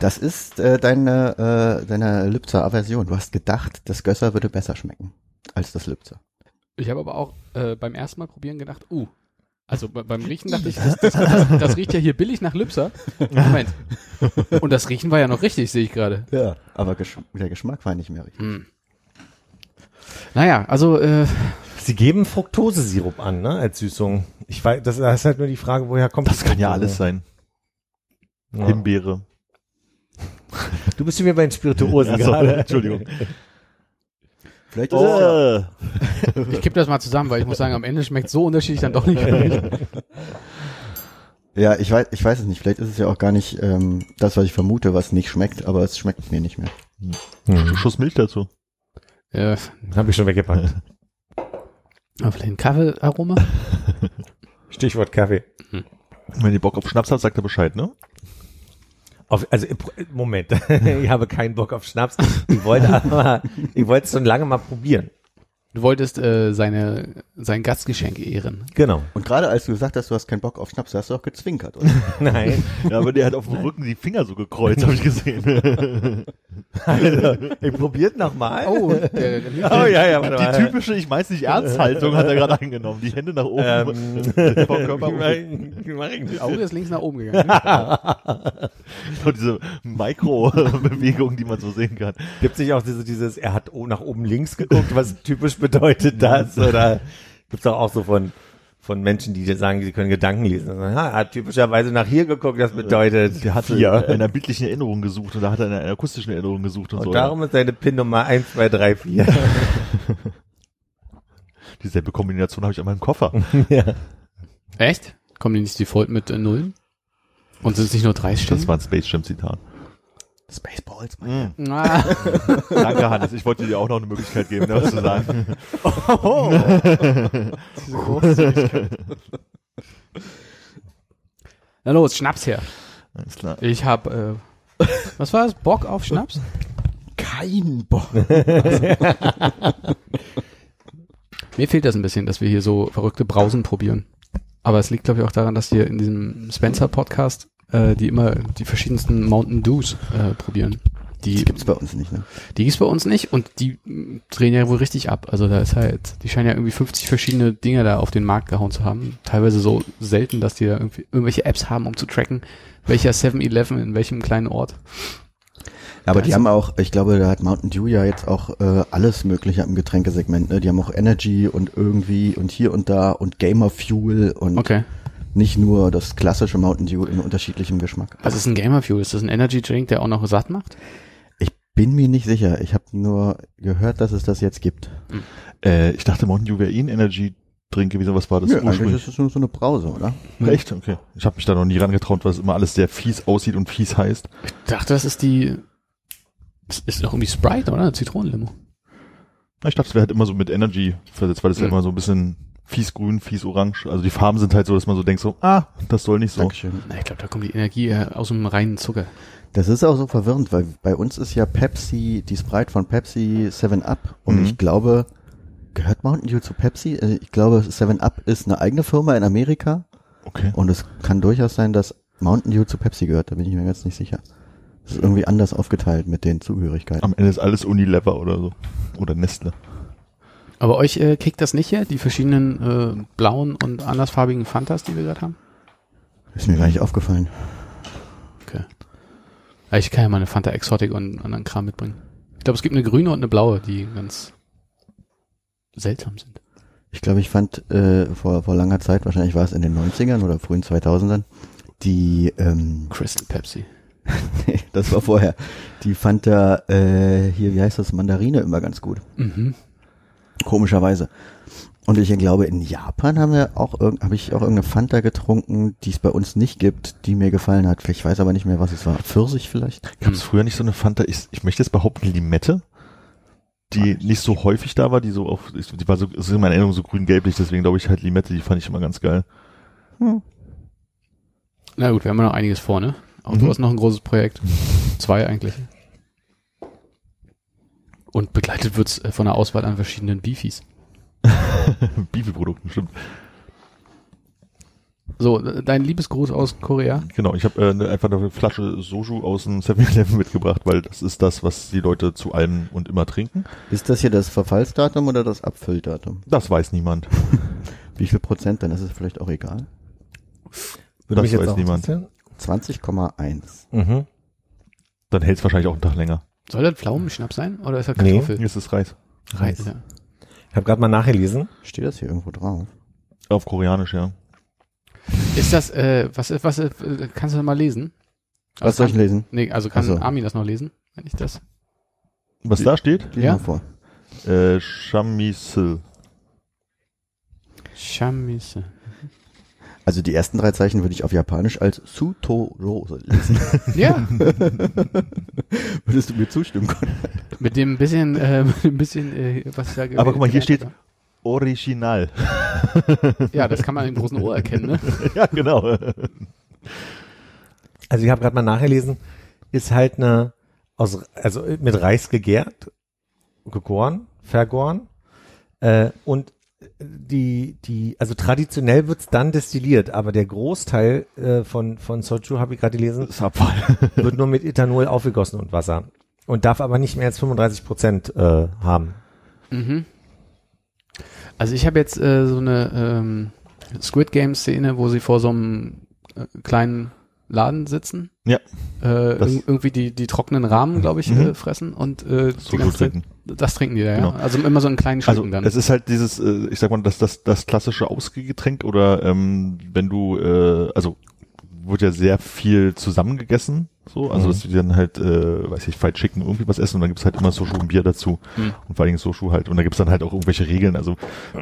Das ist äh, deine, äh, deine Lübzer Aversion. Du hast gedacht, das Gösser würde besser schmecken als das Lübzer. Ich habe aber auch äh, beim ersten Mal probieren gedacht, uh, also be beim Riechen dachte ich, das, das, das, das riecht ja hier billig nach Lübser. Moment. Und das Riechen war ja noch richtig, sehe ich gerade. Ja. Aber Gesch der Geschmack war nicht mehr richtig. Hm. Naja, also äh, Sie geben Fructosesirup an, ne, als Süßung. Ich weiß, das ist halt nur die Frage, woher kommt Das kann ja alles sein. Ja. Himbeere. Du bist wieder bei den Spirituosen Ja, sorry, gerade. Entschuldigung. Vielleicht ist es ja, Oh, ich kipp das mal zusammen, weil ich muss sagen, am Ende schmeckt so unterschiedlich dann doch nicht. ja, ich weiß, ich weiß es nicht. Vielleicht ist es ja auch gar nicht ähm, das, was ich vermute, was nicht schmeckt, aber es schmeckt mir nicht mehr. Hm. Schuss Milch dazu. äh, Hab ich schon weggepackt. aber vielleicht ein Kaffeearoma? Stichwort Kaffee. Wenn ihr Bock auf Schnaps habt, sagt er Bescheid, ne? Auf, also Moment, ich habe keinen Bock auf Schnaps. Ich wollte aber, ich wollte es schon lange mal probieren. Du wolltest äh, seine, sein Gastgeschenk ehren. Genau. Und gerade als du gesagt hast, du hast keinen Bock auf Schnaps, hast du auch gezwinkert, oder? Nein. Ja, aber der hat auf dem Rücken die Finger so gekreuzt, habe ich gesehen. Also, ich probiert nochmal. Oh, der, der, oh ja, ja, warte Die typische, ich weiß nicht, Ernsthaltung hat er gerade eingenommen. Die Hände nach oben. Ähm, vom Körper das Auge ist links nach oben gegangen. Und diese Mikrobewegung, die man so sehen kann. Gibt sich auch diese, dieses, er hat nach oben links geguckt, was typisch bedeutet das? Oder gibt's auch, auch so von, von Menschen, die sagen, sie können Gedanken lesen. Also, er hat typischerweise nach hier geguckt, das bedeutet Der hatte vier. in einer bildlichen Erinnerung gesucht und da hat er in einer akustischen Erinnerung gesucht und, Und so. darum ist seine PIN Nummer 1, 2, 3, 4. Dieselbe Kombination habe ich an meinem Koffer. ja. Echt? Kommen die nicht default mit äh, Nullen? Und sind es nicht nur drei Das Stellen? war ein Space Jam Zitat. Spaceballs. Ah, Danke, Hannes. Ich wollte dir auch noch eine Möglichkeit geben, da was zu sagen. diese Großzügigkeit. Na los, Schnaps her. Alles klar. Ich hab, äh, was war das? Bock auf Schnaps? Kein Bock. Mir fehlt das ein bisschen, dass wir hier so verrückte Brausen probieren. Aber es liegt, glaube ich, auch daran, dass wir in diesem Spencer-Podcast äh, die immer die verschiedensten Mountain Dews äh, probieren. Die, Die gibt's bei uns nicht, ne? die gibt's bei uns nicht und die drehen ja wohl richtig ab. Also da ist halt, die scheinen ja irgendwie 50 verschiedene Dinge da auf den Markt gehauen zu haben. Teilweise so selten, dass die da irgendwie irgendwelche Apps haben, um zu tracken, welcher 7-Eleven in welchem kleinen Ort. Aber die Also- haben auch, ich glaube, da hat Mountain Dew ja jetzt auch äh, alles Mögliche im Getränkesegment. Ne? Die haben auch Energy und irgendwie und hier und da und Gamer Fuel und Okay. Nicht nur das klassische Mountain Dew in unterschiedlichem Geschmack. Was ist ein Gamer Fuel? Ist das ein Energy Drink, der auch noch satt macht? Ich bin mir nicht sicher. Ich habe nur gehört, dass es das jetzt gibt. Äh, ich dachte, Mountain Dew wäre eh ein Energy-Drink gewesen. Was war das Nö, eigentlich ursprünglich? ist es nur so eine Brause, oder? Echt? Okay. Ich habe mich da noch nie rangetraut, weil es immer alles sehr fies aussieht und fies heißt. Ich dachte, das ist die, das ist doch irgendwie Sprite, oder? Zitronenlimo. Ich dachte, es wäre halt immer so mit Energy versetzt, weil das ja Mhm. immer so ein bisschen fies grün, fies orange. Also die Farben sind halt so, dass man so denkt so, ah, das soll nicht so. Dankeschön. Na, ich glaube, da kommt die Energie äh, aus dem reinen Zucker. Das ist auch so verwirrend, weil bei uns ist ja Pepsi, die Sprite von Pepsi 7 Up und Mhm. ich glaube, gehört Mountain Dew zu Pepsi? Äh, Ich glaube, 7 Up ist eine eigene Firma in Amerika Okay. und es kann durchaus sein, dass Mountain Dew zu Pepsi gehört, da bin ich mir ganz nicht sicher. Das ist irgendwie anders aufgeteilt mit den Zugehörigkeiten. Am Ende ist alles Unilever oder so. Oder Nestle. Aber euch äh, kickt das nicht hier, die verschiedenen äh, blauen und andersfarbigen Fantas, die wir gerade haben? Ist mir gar nicht aufgefallen. Okay. Ja, ich kann ja mal eine Fanta Exotic und anderen Kram mitbringen. Ich glaube, es gibt eine grüne und eine blaue, die ganz seltsam sind. Ich glaube, ich fand äh, vor, vor langer Zeit, wahrscheinlich war es in den 90ern oder frühen 2000ern, die, ähm, Crystal Pepsi. nee, das war vorher, die fand da äh, hier, wie heißt das, Mandarine immer ganz gut. Mhm. Komischerweise. Und ich glaube, in Japan haben wir auch irgend, habe ich auch irgendeine Fanta getrunken, die es bei uns nicht gibt, die mir gefallen hat. Ich weiß aber nicht mehr, was es war. Pfirsich vielleicht? Gab es früher nicht so eine Fanta, ich, ich möchte jetzt behaupten, Limette, die nicht so häufig da war, die so auf, die war so, es ist in meiner Erinnerung so grün-gelblich, deswegen glaube ich halt Limette, die fand ich immer ganz geil. Na gut, wir haben ja noch einiges vor, ne? Auch Mhm. du hast noch ein großes Projekt. Zwei eigentlich. Und begleitet wird's äh, von der Auswahl an verschiedenen Beefies. Bifi-Produkten, stimmt. So, äh, dein Liebesgruß aus Korea. Genau, ich habe äh, ne, einfach eine Flasche Soju aus dem 7-Eleven mitgebracht, weil das ist das, was die Leute zu allem und immer trinken. Ist das hier das Verfallsdatum oder das Abfülldatum? Das weiß niemand. Wie viel Prozent? Dann ist es vielleicht auch egal. Das mich jetzt weiß auch niemand. interessieren. 20,1. Mhm. Dann hält es wahrscheinlich auch einen Tag länger. Soll das Pflaumenschnaps sein? Oder ist das Nee. Kartoffel? Hier ist es Reis. Reis. Ja. Ich habe gerade mal nachgelesen. Steht das hier irgendwo drauf? Auf Koreanisch, ja. Ist das, äh, was, ist- was, äh, kannst du das mal lesen? Was soll ich lesen? Nee, also kann so. Armin das noch lesen? Wenn ich das. Was da steht? Ja. mal vor. Äh, Shamisil. Chamise. Also die ersten drei Zeichen würde ich auf Japanisch als Sutoro lesen. Ja, Würdest du mir zustimmen können? mit dem bisschen, äh, mit dem bisschen, äh, was ich da Aber guck mal, hier steht- Original. Ja, das kann man im großen Ohr erkennen, ne? ja, genau. Also ich habe gerade mal nachgelesen, ist halt eine aus also mit Reis gegärt, gegoren, vergoren äh, und die die also traditionell wird's dann destilliert, aber der Großteil äh, von von Soju habe ich gerade gelesen, wird nur mit Ethanol aufgegossen und Wasser und darf aber nicht mehr als 35 Prozent äh, haben. Mhm. Also ich habe jetzt äh, so eine ähm, Squid Game Szene, wo sie vor so einem äh, kleinen Laden sitzen. Ja. Äh, irg- irgendwie die, die trockenen Rahmen, glaube ich, Mhm. äh, fressen und äh, die So Zeit, trinken. das trinken die da, Genau. ja. Also immer so in kleinen Also Schlücken dann. es ist halt dieses, äh, ich sag mal, das, das, das klassische Ausgetränk oder ähm, wenn du, äh, also wird ja sehr viel zusammengegessen, so, also Mhm. dass die dann halt, äh, weiß ich, Fried Chicken irgendwie was essen und dann gibt's halt immer Soju und Bier dazu Mhm. und vor allen Dingen Soju halt und da gibt's dann halt auch irgendwelche Regeln, also,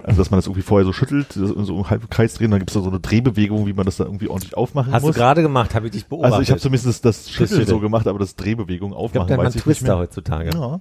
also dass man das irgendwie vorher so schüttelt, das so im Halbkreis drehen, dann gibt's da so eine Drehbewegung, wie man das da irgendwie ordentlich aufmachen Hast muss. du gerade gemacht, habe ich dich beobachtet. also ich habe zumindest das, das Schütteln Schütteln. so gemacht, aber das Drehbewegung ich aufmachen glaube, da weiß ich nicht mehr. Twister heutzutage. Ja.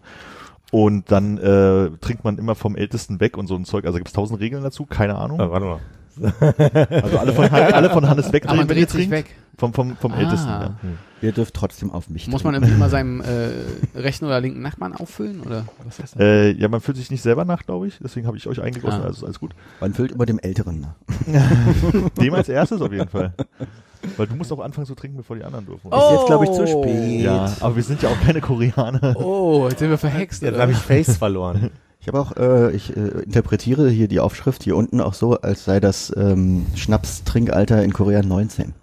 Und dann äh, trinkt man immer vom Ältesten weg und so ein Zeug. Also gibt's tausend Regeln dazu, keine Ahnung. Oh, warte mal. Also alle von, alle von Hannes Ah, wegdrehen, man dreht sich trinkt. weg. Vom, vom, vom Ah. Ältesten, ja. Ihr dürft trotzdem auf mich Muss man trinken. irgendwie immer seinem äh, rechten oder linken Nachbarn auffüllen? Oder was ist das? Äh, ja, man fühlt sich nicht selber nach, glaube ich. Deswegen habe ich euch eingegossen, Ah. also ist alles gut. Man füllt immer dem Älteren nach. Dem als erstes auf jeden Fall. Weil du musst auch anfangen zu trinken, bevor die anderen dürfen. Ist jetzt, glaube ich, zu spät. Ja, aber wir sind ja auch keine Koreaner. Oh, jetzt sind wir verhext. Jetzt oder? habe ich Face verloren. Ich habe auch, äh, ich äh, interpretiere hier die Aufschrift hier unten auch so, als sei das ähm, Schnaps-Trinkalter in Korea 19.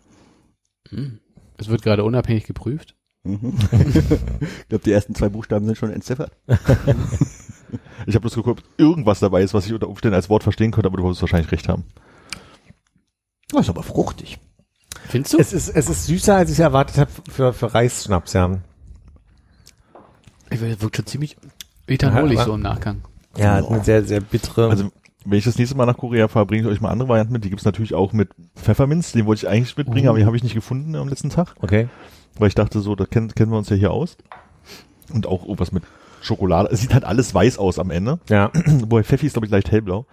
Hm. Es wird gerade unabhängig geprüft. Mhm. ich glaube, die ersten zwei Buchstaben sind schon entziffert. Ich habe bloß geguckt, ob irgendwas dabei ist, was ich unter Umständen als Wort verstehen könnte, aber du wirst wahrscheinlich recht haben. Das ist aber fruchtig. Findest du? es, ist, es ist süßer, als ich erwartet habe für, für Reisschnaps, ja. Ich will, wirkt schon ziemlich ethanolig Ja, so im Nachgang. Ja, hat eine sehr, sehr bittere. Also, wenn ich das nächste Mal nach Korea fahre, bringe ich euch mal andere Varianten mit. Die gibt's natürlich auch mit Pfefferminz. Den wollte ich eigentlich mitbringen, Uh. aber den habe ich nicht gefunden am letzten Tag. okay. Weil ich dachte so, da kennen, kennen wir uns ja hier aus. Und auch irgendwas mit Schokolade. Es sieht halt alles weiß aus am Ende. Ja. Wobei Pfeffi ist, glaube ich, leicht hellblau.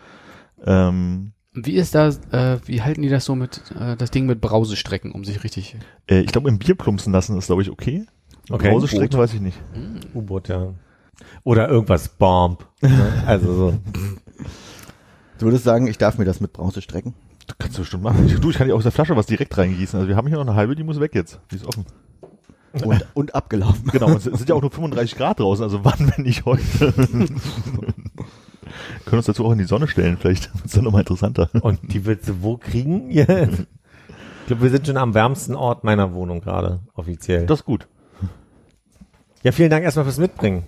Ähm, Wie ist das, äh, wie halten die das so mit, äh, das Ding mit Brausestrecken, um sich richtig, äh, ich glaube, im Bier plumpsen lassen ist, glaube ich, okay. Okay. Brausestrecken weiß ich nicht. U-Boot, ja. Oder irgendwas Bomb. ne? Also so. Du würdest sagen, ich darf mir das mit Bronze strecken? Das kannst du bestimmt machen. Ich, du, ich kann dir aus der Flasche was direkt reingießen. Also wir haben hier noch eine halbe, die muss weg jetzt. Die ist offen. Und, und abgelaufen. Genau, und es sind ja auch nur 35 Grad draußen, also wann, wenn nicht heute? Können uns dazu auch in die Sonne stellen, vielleicht wird es dann nochmal interessanter. Und die willst du wo kriegen? Ich glaube, wir sind schon am wärmsten Ort meiner Wohnung gerade, offiziell. Das ist gut. Ja, vielen Dank erstmal fürs Mitbringen.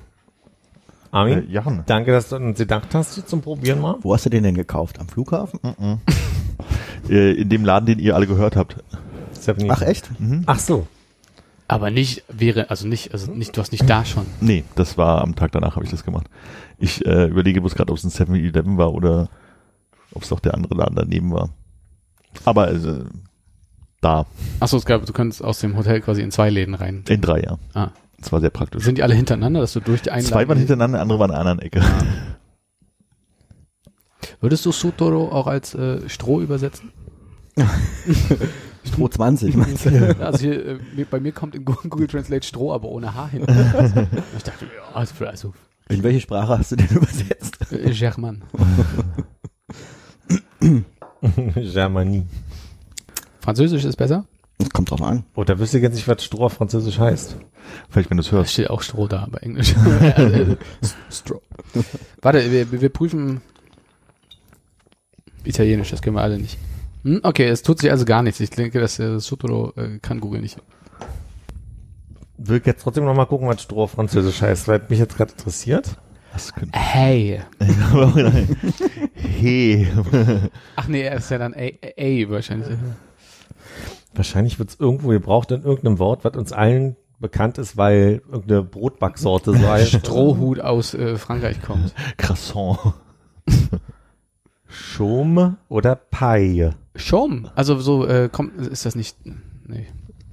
Armin, Äh, Jan. danke, dass du uns gedacht hast hier zum Probieren mal. Wo hast du den denn gekauft? Am Flughafen? Äh, in dem Laden, den ihr alle gehört habt. Ach echt? Ach so. aber nicht wäre, also nicht, also nicht, du hast nicht da schon. Nee, das war am Tag danach habe ich das gemacht. Ich äh, überlege bloß gerade, ob es ein 7-Eleven war oder ob es doch der andere Laden daneben war. Aber äh, da, Achso, es gab, du kannst aus dem Hotel quasi in zwei Läden rein. in drei, ja. Ah. Das war sehr praktisch. Sind die alle hintereinander, dass du durch die einen Zwei waren hintereinander, der andere war in einer anderen Ecke. Würdest du Sutoro auch als äh, Stroh übersetzen? Stroh 20, meinst du? Also hier, äh, bei mir kommt in Google Translate Stroh, aber ohne H hin. ich dachte, ja, also, also In welche Sprache hast du den übersetzt? äh, German. Germanie. Französisch ist besser? Das kommt drauf an. Oh, da wüsste ich jetzt nicht, was Stroh auf Französisch heißt. Vielleicht, wenn du es Da hörst. steht auch Stroh da, aber Englisch. Stroh. Warte, wir, wir prüfen Italienisch, das können wir alle nicht. Hm, okay, es tut sich also gar nichts. Ich denke, dass äh, Sotoro äh, kann Google nicht. Will jetzt trotzdem noch mal gucken, was Stroh auf Französisch heißt, weil mich jetzt gerade interessiert. Das könnte. Hey. hey. Ach nee, er ist ja dann A, A wahrscheinlich. Wahrscheinlich wird es irgendwo gebraucht in irgendeinem Wort, was uns allen bekannt ist, weil irgendeine Brotbacksorte so heißt. Strohhut aus äh, Frankreich kommt. Croissant. Chaume oder Paille. Schaum. Also so äh, kommt, ist das nicht. Nee.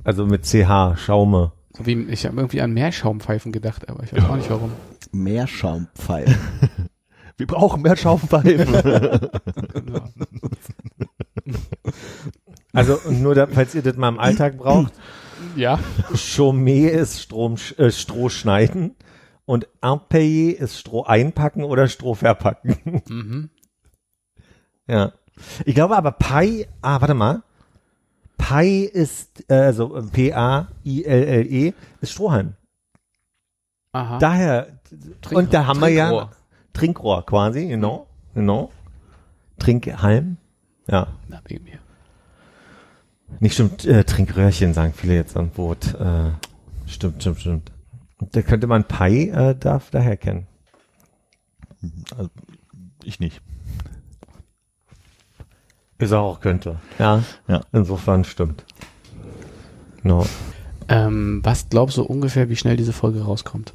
Also mit CH, Schaume. So wie, ich habe irgendwie an Meerschaumpfeifen gedacht, aber ich weiß auch nicht warum. Meerschaumpfeil. Wir brauchen mehr Schaufenpfeifen. Ja. Also und nur, da, falls ihr das mal im Alltag braucht, ja. Chaumet ist Strom, äh, Stroh schneiden und Impaillé ist Stroh einpacken oder Stroh verpacken. Mhm. ja. Ich glaube aber Pai, ah, warte mal. Pai ist, äh, also P-A-I-L-L-E, ist Strohhalm. Aha. Daher, und da haben wir ja Trinkrohr. Trinkrohr quasi, genau, genau. Trinkhalm, ja. Na, wegen mir. Nicht stimmt, äh, Trinkröhrchen sagen viele jetzt an Boot. Äh, stimmt, stimmt, stimmt. Da könnte man Pai äh, darf daher kennen. Also, ich nicht. Ist auch könnte. Ja. Ja. Insofern stimmt. No. Ähm, was glaubst du ungefähr, wie schnell diese Folge rauskommt?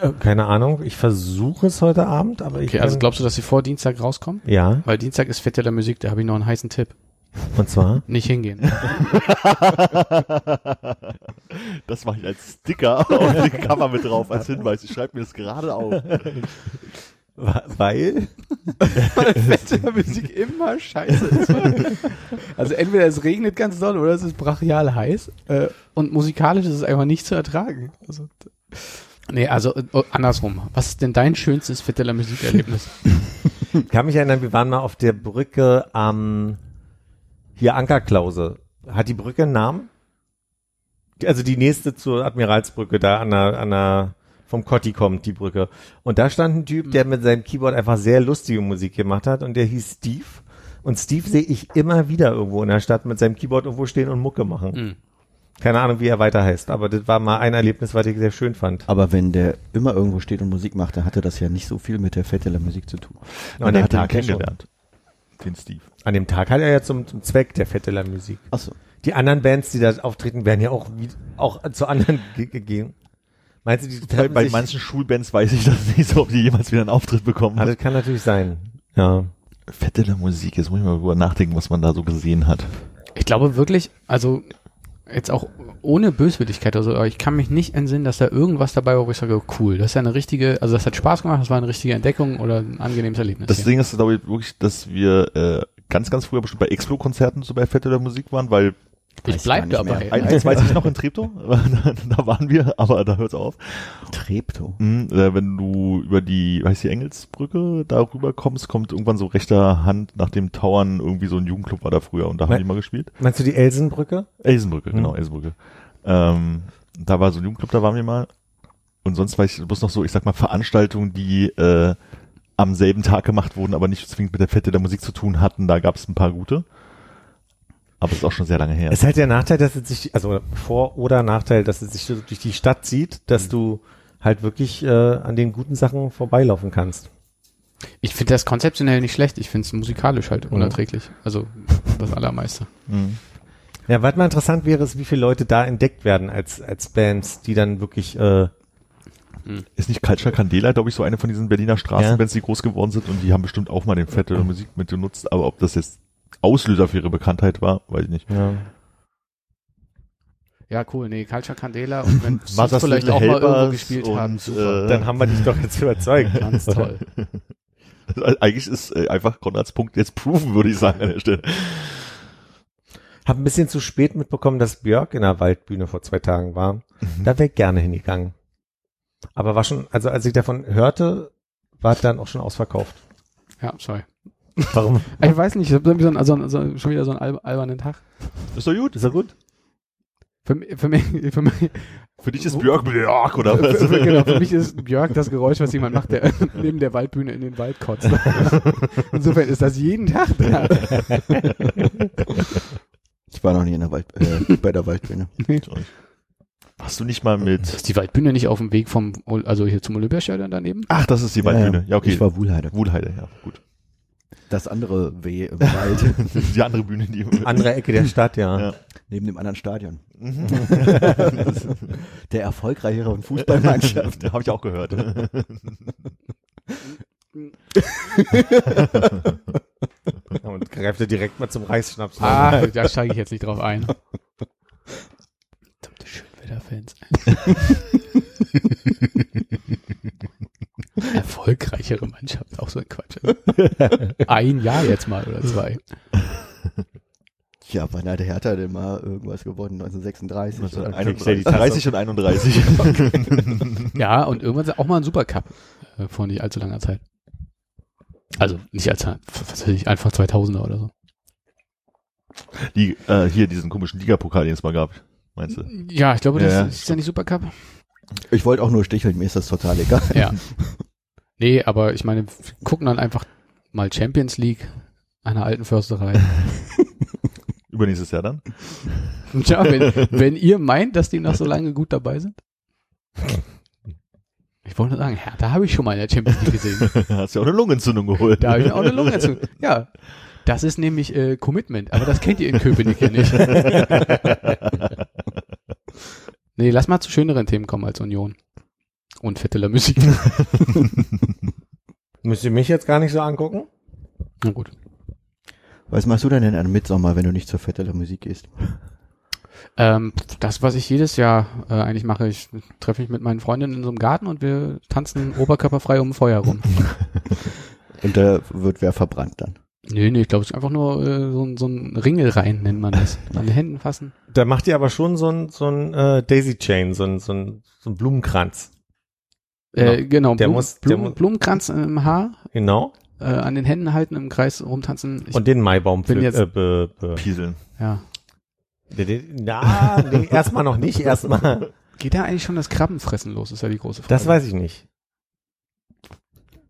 Äh, keine Ahnung. Ich versuche es heute Abend, aber ich Okay, also glaubst du, dass sie vor Dienstag rauskommt? ja. Weil Dienstag ist Fett der Musik, da habe ich noch einen heißen Tipp. Und zwar Nicht hingehen. Das mache ich als Sticker auf dem Cover mit drauf, als Hinweis. Ich schreibe mir das gerade auf. weil Fett der Musik immer scheiße ist. Also entweder es regnet ganz doll oder es ist brachial heiß. Äh, und musikalisch ist es einfach nicht zu ertragen. Also, nee, also äh, andersrum. Was ist denn dein schönstes Fett der Musikerlebnis? ich kann mich erinnern, wir waren mal auf der Brücke am hier Ankerklause. Hat die Brücke einen Namen? Also die nächste zur Admiralsbrücke, da an der, an der vom Kotti kommt die Brücke. Und da stand ein Typ, der mit seinem Keyboard einfach sehr lustige Musik gemacht hat und der hieß Steve. Und Steve sehe ich immer wieder irgendwo in der Stadt mit seinem Keyboard irgendwo stehen und Mucke machen. Mhm. Keine Ahnung, wie er weiter heißt, aber das war mal ein Erlebnis, was ich sehr schön fand. Aber wenn der immer irgendwo steht und Musik macht, dann hatte das ja nicht so viel mit der Fetteler Musik zu tun. An Und dem er hat ihn Tag kennengelernt. Den Steve. An dem Tag hat er ja zum, zum Zweck der Fetteler Musik. Achso. Die anderen Bands, die da auftreten, werden ja auch, wie, auch zu anderen ge- gegeben. Meinst du, die Bei, bei manchen Schulbands weiß ich das nicht so, ob die jemals wieder einen Auftritt bekommen. Ah, das kann natürlich sein. Ja. Fette Musik, jetzt muss ich mal drüber nachdenken, was man da so gesehen hat. Ich glaube wirklich, also jetzt auch ohne Böswilligkeit oder so, aber ich kann mich nicht entsinnen, dass da irgendwas dabei war, wo ich sage, cool, das ist ja eine richtige, also das hat Spaß gemacht, das war eine richtige Entdeckung oder ein angenehmes Erlebnis. Das hier. Ding ist, glaube ich, wirklich, dass wir äh, ganz, ganz früher bestimmt bei Explo-Konzerten so bei Fette der Musik waren, weil ich Weiß bleib dabei. mehr. ein, eins weiß ich noch in Treptow, da waren wir, aber da hört's auf. Treptow. Mhm, äh, wenn du über die, weiß die Engelsbrücke da rüber kommst, kommt irgendwann so rechter Hand nach dem Tauern irgendwie so ein Jugendclub war da früher und da haben Me- die mal gespielt. Meinst du die Elsenbrücke? Elsenbrücke, Mhm. genau, Elsenbrücke. Ähm, da war so ein Jugendclub, da waren wir mal. Und sonst weiß ich bloß noch so, ich sag mal, Veranstaltungen, die äh, am selben Tag gemacht wurden, aber nicht zwingend mit der Fette der Musik zu tun hatten. Da gab es ein paar gute. Aber es ist auch schon sehr lange her. Es ist halt der Nachteil, dass es sich, also Vor- oder Nachteil, dass es sich durch die Stadt zieht, dass du halt wirklich äh, an den guten Sachen vorbeilaufen kannst. Ich finde das konzeptionell nicht schlecht, ich finde es musikalisch halt Mhm. unerträglich. Also das Allermeiste. Mhm. Ja, was mal interessant wäre, ist, wie viele Leute da entdeckt werden als, als Bands, die dann wirklich, äh, Ist nicht Culture Candela, glaube ich, so eine von diesen Berliner Straßenbands, die groß geworden sind und die haben bestimmt auch mal den Fette der Musik mit genutzt, aber ob das jetzt Auslöser für ihre Bekanntheit war, weiß ich nicht. ja. Ja, cool. Nee, Culture Candela und wenn sie vielleicht auch mal irgendwo Helpers gespielt und, haben, super. äh, dann haben wir dich doch jetzt überzeugt. Ganz toll. Also Eigentlich ist äh, einfach Konrads Punkt jetzt proven, würde ich sagen an der Stelle. Hab ein bisschen zu spät mitbekommen, dass Björk in der Waldbühne vor zwei Tagen war. Da wäre ich gerne hingegangen. Aber war schon, also als ich davon hörte, war dann auch schon ausverkauft. Ja, sorry. Warum? Ich weiß nicht, ich habe so, einen- so, schon wieder so einen alb- albernen Tag. Ist doch gut. Ist er gut? Für, für mich, für mich, Für dich ist Björk Björk oder für, was? für, genau, für mich ist Björk das Geräusch, was jemand macht, der neben der Waldbühne in den Wald kotzt. Insofern ist das jeden Tag da. Ich war noch nie in der Wald, äh, bei der Waldbühne. Hast du nicht mal mit... Ist die Waldbühne nicht auf dem Weg vom, also hier zum Olympiastadion daneben? Ach, das ist die Waldbühne. Ja, okay. Ich war Wuhlheide. Wuhlheide, ja, gut. Das andere W im Wald, Die andere Bühne, die... Andere Ecke der Stadt, ja. Ja. neben dem anderen Stadion. Mhm. Der erfolgreicheren Fußballmannschaft. Habe ich auch gehört. Und greift er direkt mal zum Reisschnaps. Ah, da steige ich jetzt nicht drauf ein. Schönwetterfans. Erfolgreichere Mannschaft, auch so ein Quatsch. Ein Jahr jetzt mal oder zwei. Ja, wann hat Hertha denn mal irgendwas gewonnen? 1936. oder? 31, 30 und 31. Ja, und irgendwann auch mal ein Supercup äh, vor nicht allzu langer Zeit. Also nicht als, was weiß ich, einfach 2000er oder so. Die, äh, hier diesen komischen Ligapokal, den es mal gab. Meinst du? Ja, ich glaube, das Ja, ist ja nicht Supercup. Ich wollte auch nur sticheln, mir ist das total egal. Ja. Nee, aber ich meine, wir gucken dann einfach mal Champions League einer alten Försterei. Übernächstes Jahr dann? Tja, wenn, wenn ihr meint, dass die noch so lange gut dabei sind. Ich wollte nur sagen, ja, da habe ich schon mal in der Champions League gesehen. Hast ja auch eine Lungenentzündung geholt. Da habe ich auch eine Lungenentzündung. Ja, das ist nämlich äh, Commitment, aber das kennt ihr in Köpenick ja nicht. nee, lass mal zu schöneren Themen kommen als Union. Und Fetteler Musik. Müsst ihr mich jetzt gar nicht so angucken? Na gut. Was machst du denn in einem Mitsommer, wenn du nicht zur Fette der Musik gehst? Ähm, das, was ich jedes Jahr äh, eigentlich mache, ich treffe mich mit meinen Freundinnen in so einem Garten und wir tanzen oberkörperfrei um ein Feuer rum. Und da wird wer verbrannt dann. Nee, nee, ich glaube, es ist einfach nur äh, so, ein- so ein Ringel rein, nennt man das. An den Händen fassen. Da macht ihr aber schon so ein, so ein äh, Daisy Chain, so ein, so ein, so ein Blumenkranz. Äh, genau, Der Blum, muss- der Blum, muss- Blumenkranz im Haar, Genau. äh, an den Händen halten, im Kreis rumtanzen. Ich, Und den Maibaum bin jetzt- äh, be, be, Pieseln. ja. Na, nee, erstmal noch nicht, erstmal. Geht da eigentlich schon das Krabbenfressen los, ist ja die große Frage. Das weiß ich nicht.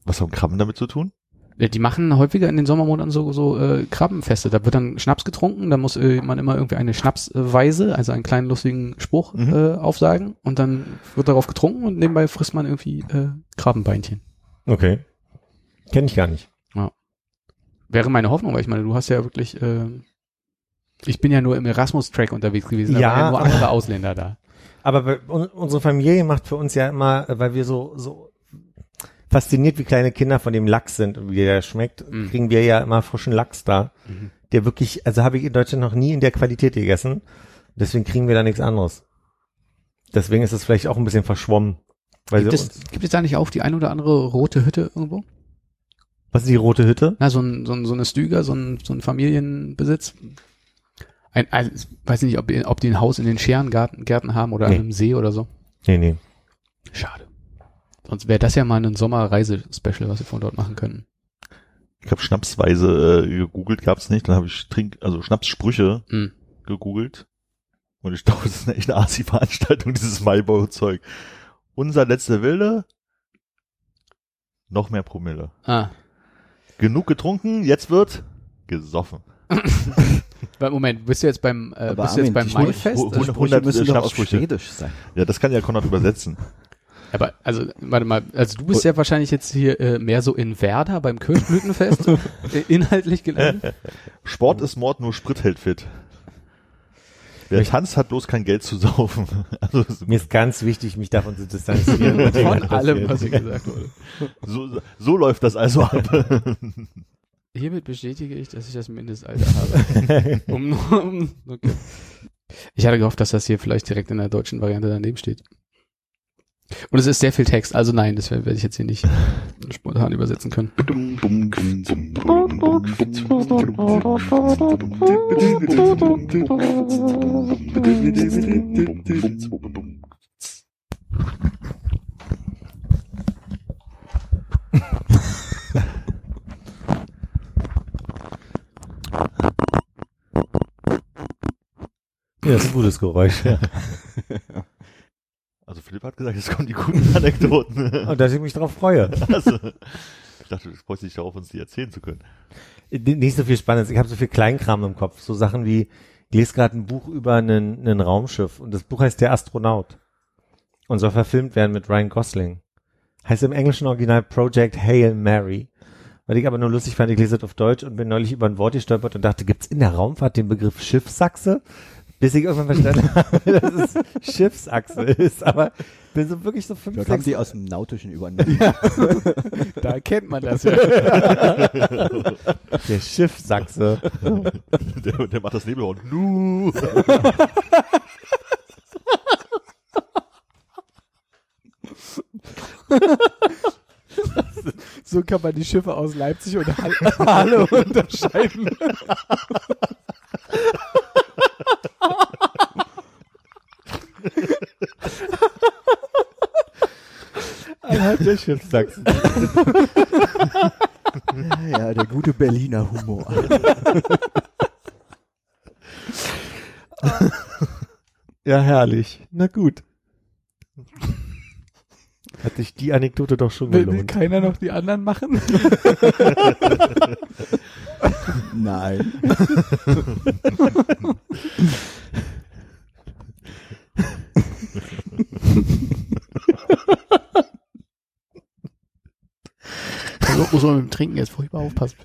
Was haben Krabben damit zu tun? Ja, Die machen häufiger in den Sommermonaten so, so äh, Krabbenfeste. Da wird dann Schnaps getrunken, da muss äh, man immer irgendwie eine Schnapsweise, also einen kleinen lustigen Spruch Mhm. äh, aufsagen und dann wird darauf getrunken und nebenbei frisst man irgendwie äh, Krabbenbeinchen. Okay. Kenne ich gar nicht. Wäre meine Hoffnung, weil ich meine, du hast ja wirklich, äh, ich bin ja nur im Erasmus-Track unterwegs gewesen, da Ja, waren ja nur andere Ausländer da. Aber unsere Familie macht für uns ja immer, weil wir so, so fasziniert wie kleine Kinder von dem Lachs sind und wie der schmeckt, Mhm. kriegen wir ja immer frischen Lachs da. Mhm. Der wirklich, also habe ich in Deutschland noch nie in der Qualität gegessen. Deswegen kriegen wir da nichts anderes. Deswegen ist es vielleicht auch ein bisschen verschwommen. Gibt es, gibt es da nicht auch die ein oder andere rote Hütte irgendwo? was ist die rote Hütte? Na, so, ein, so, ein, so eine Stüger, so ein, so ein Familienbesitz. Ein, ein, ich weiß nicht, ob, die- ob die ein Haus in den Scherengärten Gärten haben oder Nee. an einem See oder so. Nee, nee. Schade. Sonst wäre das ja mal ein Sommerreise-Special, was wir von dort machen könnten. Ich habe Schnapsweise äh, gegoogelt, gab's nicht. Dann habe ich Trink, also Schnapssprüche Hm. gegoogelt. Und ich glaube, das ist eine echte Asi-Veranstaltung, dieses Maibau-Zeug. Unser letzter Wille, noch mehr Promille. Ah, Genug getrunken, jetzt wird gesoffen. Moment, bist du jetzt beim, äh, bist du jetzt beim Maifest? Sprüche- Also, Sprüche- 100 müssen doch auf Schnapssprüche. Schwedisch sein. Ja, das kann ja Konrad übersetzen. Aber, also, warte mal, also du bist ja wahrscheinlich jetzt hier äh, mehr so in Werder beim Kirschblütenfest äh, inhaltlich gelandet. Sport ist Mord, nur Sprit hält fit. Wer tanzt, hat bloß kein Geld zu saufen. Also, Mir ist ganz wichtig, mich davon zu distanzieren. Von allem, was hier gesagt wurde. so, so läuft das also ab. Hiermit bestätige ich, dass ich das Mindestalter habe. um, um, okay. Ich hatte gehofft, dass das hier vielleicht direkt in der deutschen Variante daneben steht. Und es ist sehr viel Text, also nein, das werde ich jetzt hier nicht spontan übersetzen können. Ja, das ist ein gutes Geräusch. Ja. Philipp hat gesagt, jetzt kommen die guten Anekdoten. Und dass ich mich darauf freue. Also, ich dachte, du freust dich darauf, uns die erzählen zu können. Nicht so viel Spannendes. Ich habe so viel Kleinkram im Kopf. So Sachen wie, ich lese gerade ein Buch über einen, einen Raumschiff und das Buch heißt Der Astronaut und soll verfilmt werden mit Ryan Gosling. Heißt im englischen Original Project Hail Mary. Weil ich aber nur lustig fand, ich lese es auf Deutsch und bin neulich über ein Wort gestolpert und dachte, gibt's in der Raumfahrt den Begriff Schiffsachse? Bis ich irgendwann verstanden habe, dass es Schiffsachse ist. Aber bin so wirklich so fünf, Vielleicht haben sechs die aus dem Nautischen übernommen. Da erkennt man das ja. der Schiffsachse. Der, der macht das Nebelhorn. Nu. So kann man die Schiffe aus Leipzig und Halle unterscheiden. Anhand der Schiffsachse. ja, der gute Berliner Humor. Ja, herrlich. Na gut. Hat sich die Anekdote doch schon Will, will gelohnt. keiner noch die anderen machen? Nein. Also muss man mit dem Trinken jetzt furchtbar aufpassen.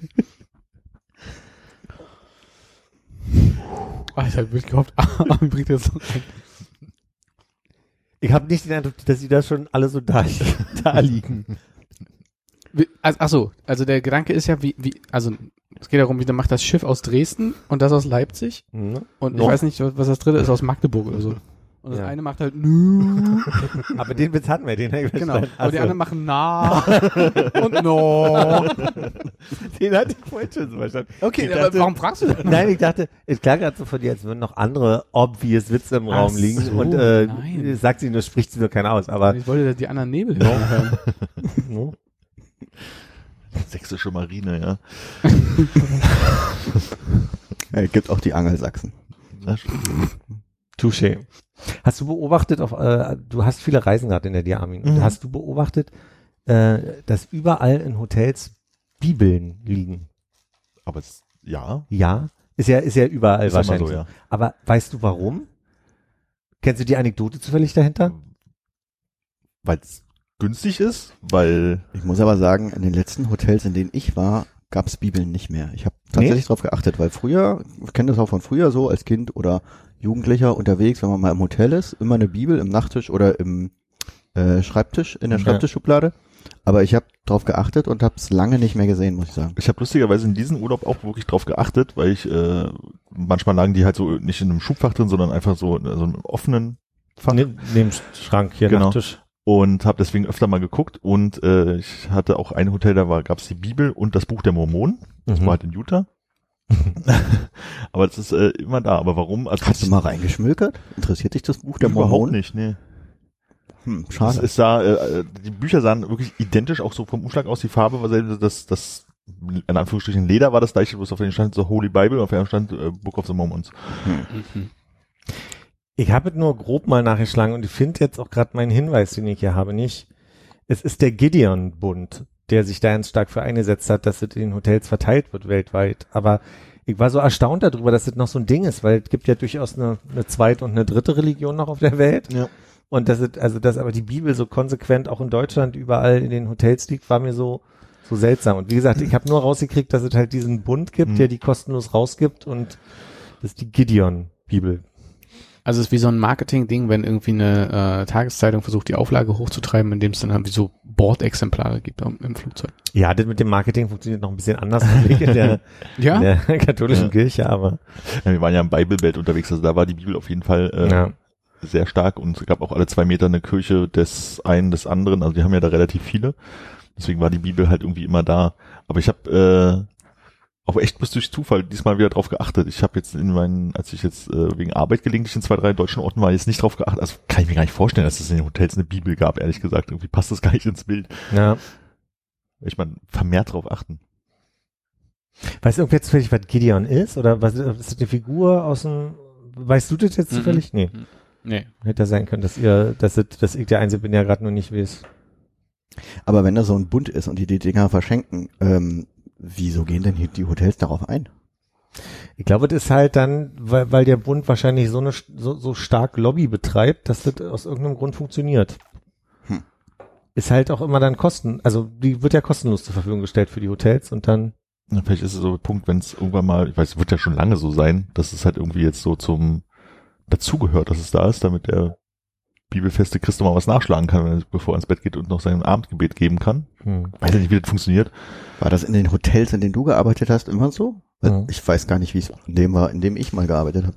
Ah, ich habe wirklich gehofft, Armin bringt jetzt noch ein. Ich habe nicht den Eindruck, dass sie da schon alle so da, da liegen. Also, ach so, also der Gedanke ist ja, wie, wie, also es geht darum, wie der macht das Schiff aus Dresden und das aus Leipzig Hm? und Noch. ich weiß nicht, was das dritte ist aus Magdeburg oder so. Und das Ja. eine macht halt nö, Aber den Witz hatten wir, den ich genau. verstanden. Und die Ach anderen machen na und no. den hatte ich vorhin schon so verstanden. Okay, Ich aber dachte- warum fragst du denn? Nein, ich dachte, es klang gerade so von dir, als würden noch andere obvious Witze im Ach Raum liegen so, und äh, nein. sagt sie nur, spricht sie nur keiner aus, aber Ich wollte die anderen Nebel hören. no. Sächsische Marine, ja. Es gibt auch die Angelsachsen. Na, stimmt. Touché. Hast du beobachtet, auf, äh, du hast viele Reisen gerade in der dir, Armin. Mhm. Hast du beobachtet, äh, dass überall in Hotels Bibeln liegen? Aber es, ja, Ja, ist ja, ist ja überall ist wahrscheinlich. so, ja. Aber weißt du warum? Kennst du die Anekdote zufällig dahinter? Weil es günstig ist, weil Ich muss aber sagen, in den letzten Hotels, in denen ich war, gab es Bibeln nicht mehr. Ich habe tatsächlich Nicht? drauf geachtet, weil früher, ich kenne das auch von früher so, als Kind oder Jugendlicher unterwegs, wenn man mal im Hotel ist, immer eine Bibel im Nachttisch oder im äh, Schreibtisch, in der. Schreibtischschublade. Aber ich habe drauf geachtet und habe es lange nicht mehr gesehen, muss ich sagen. ich habe lustigerweise in diesem Urlaub auch wirklich drauf geachtet, weil ich äh, manchmal lagen die halt so nicht in einem Schubfach drin, sondern einfach so in so einem offenen Fach. Ne, neben Schrank hier Genau. Nachttisch. und habe deswegen öfter mal geguckt und äh, ich hatte auch ein Hotel, da war gab's die Bibel und das Buch der Mormonen. Das Mhm. war halt in Utah. aber das ist äh, immer da. Aber warum? Also Hast du mal reingeschmökert? Interessiert dich das Buch der Überhaupt Mormonen? nicht, nee. Hm, schade. ist da, äh, die Bücher sahen wirklich identisch, auch so vom Umschlag aus, die Farbe war selber, das, das, in Anführungsstrichen Leder war das gleiche, bloß auf den stand so Holy Bible, auf dem stand äh, Book of the Mormons. Mhm. Ich habe es nur grob mal nachgeschlagen und ich finde jetzt auch gerade meinen Hinweis, den ich hier habe, nicht. Es ist der Gideon-Bund, der sich da ganz stark für eingesetzt hat, dass es in den Hotels verteilt wird weltweit. Aber ich war so erstaunt darüber, dass das noch so ein Ding ist, weil es gibt ja durchaus eine, eine zweite und eine dritte Religion noch auf der Welt. Ja. Und dass es, also dass aber die Bibel so konsequent auch in Deutschland überall in den Hotels liegt, war mir so so seltsam. Und wie gesagt, ich habe nur rausgekriegt, dass es halt diesen Bund gibt, Mhm. der die kostenlos rausgibt und das ist die Gideon-Bibel. Also es ist wie so ein Marketing-Ding, wenn irgendwie eine äh, Tageszeitung versucht, die Auflage hochzutreiben, indem es dann irgendwie so Bordexemplare gibt am- im Flugzeug. Ja, das mit dem Marketing funktioniert noch ein bisschen anders natürlich in der, Ja? in der katholischen Ja. Kirche, aber Ja, wir waren ja im Bible-Belt unterwegs, also da war die Bibel auf jeden Fall äh, ja. sehr stark und es gab auch alle zwei Meter eine Kirche des einen, des anderen, also die haben ja da relativ viele. Deswegen war die Bibel halt irgendwie immer da. Aber ich habe äh, auch echt bis durch Zufall diesmal wieder drauf geachtet. Ich habe jetzt in meinen, als ich jetzt äh, wegen Arbeit gelegentlich in zwei, drei deutschen Orten war, jetzt nicht drauf geachtet. Also kann ich mir gar nicht vorstellen, dass es in den Hotels eine Bibel gab, ehrlich gesagt. Irgendwie passt das gar nicht ins Bild. ja. Ich meine, vermehrt drauf achten. Weißt du irgendwer zufällig, was Gideon ist? Oder was ist das eine Figur aus dem, weißt du das jetzt Mhm. zufällig? Nee. Nee. Hätte ja sein können, dass ihr, dass, dass ich der Einzige bin, der gerade nur nicht weiß. Aber wenn da so ein Bund ist und die die Dinger verschenken, ähm, wieso gehen denn hier die Hotels darauf ein? Ich glaube, das ist halt dann, weil, weil der Bund wahrscheinlich so eine so, so stark Lobby betreibt, dass das aus irgendeinem Grund funktioniert. Hm. Ist halt auch immer dann kosten, also die wird ja kostenlos zur Verfügung gestellt für die Hotels und dann Ja, Vielleicht ist es so ein Punkt, wenn es irgendwann mal, ich weiß, es wird ja schon lange so sein, dass es halt irgendwie jetzt so zum dazugehört, dass es da ist, damit der bibelfeste Christ noch mal was nachschlagen kann, wenn er, bevor er ins Bett geht und noch sein Abendgebet geben kann. hm. Weiß ja nicht, wie das funktioniert. War das in den Hotels, in denen du gearbeitet hast, immer so? Mhm. Ich weiß gar nicht, wie es in dem war, in dem ich mal gearbeitet habe.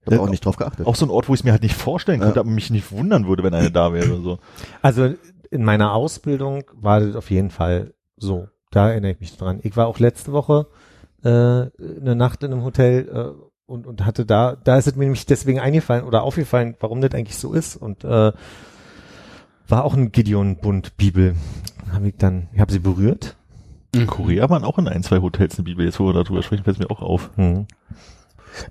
Ich habe Ja, auch nicht drauf geachtet. Auch so ein Ort, wo ich es mir halt nicht vorstellen könnte, Ja. aber mich nicht wundern würde, wenn einer da wäre oder so. Also in meiner Ausbildung war das auf jeden Fall so. Da erinnere ich mich dran. Ich war auch letzte Woche äh, eine Nacht in einem Hotel äh, und, und hatte da, da ist es mir nämlich deswegen eingefallen oder aufgefallen, warum das eigentlich so ist. Und äh, war auch ein Gideon-Bund-Bibel. Habe ich dann, ich habe sie berührt. In Korea waren auch in ein, zwei Hotels eine Bibel. Jetzt, wo wir darüber sprechen, fällt es mir auch auf. Hm.